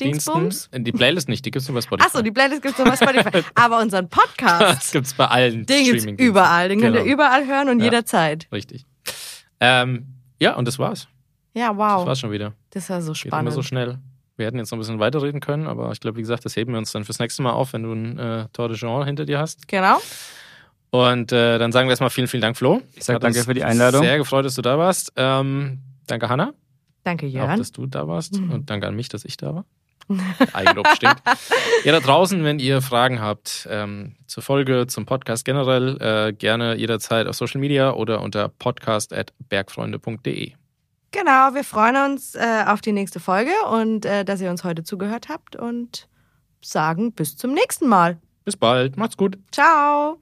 Dingsbums. Diensten. Die Playlist nicht, die gibt's nur bei Spotify. Achso, die Playlist gibt es nur bei Spotify. Aber unseren Das Podcast, gibt's bei allen den Streaming-Diensten. überall. Den könnt ihr Genau. überall hören und Ja. jederzeit. Richtig. Ähm, ja, und das war's. Ja, Das wow. war's schon wieder. Das war so Geht immer spannend. so schnell. Wir hätten jetzt noch ein bisschen weiterreden können, aber ich glaube, wie gesagt, das heben wir uns dann fürs nächste Mal auf, wenn du ein äh, Tour de Jean hinter dir hast. Genau. Und äh, dann sagen wir erstmal vielen, vielen Dank, Flo. Ich sag Hat danke für die Einladung. Sehr gefreut, dass du da warst. Ähm, danke, Hanna. Danke, Auch, Jörn. dass du da warst. Mhm. Und danke an mich, dass ich da war. Eigenlob stinkt. Ihr da draußen, wenn ihr Fragen habt ähm, zur Folge, zum Podcast generell, äh, gerne jederzeit auf Social Media oder unter podcast.bergfreunde.de. Genau, wir freuen uns äh, auf die nächste Folge und äh, dass ihr uns heute zugehört habt und sagen bis zum nächsten Mal. Bis bald. Macht's gut. Ciao.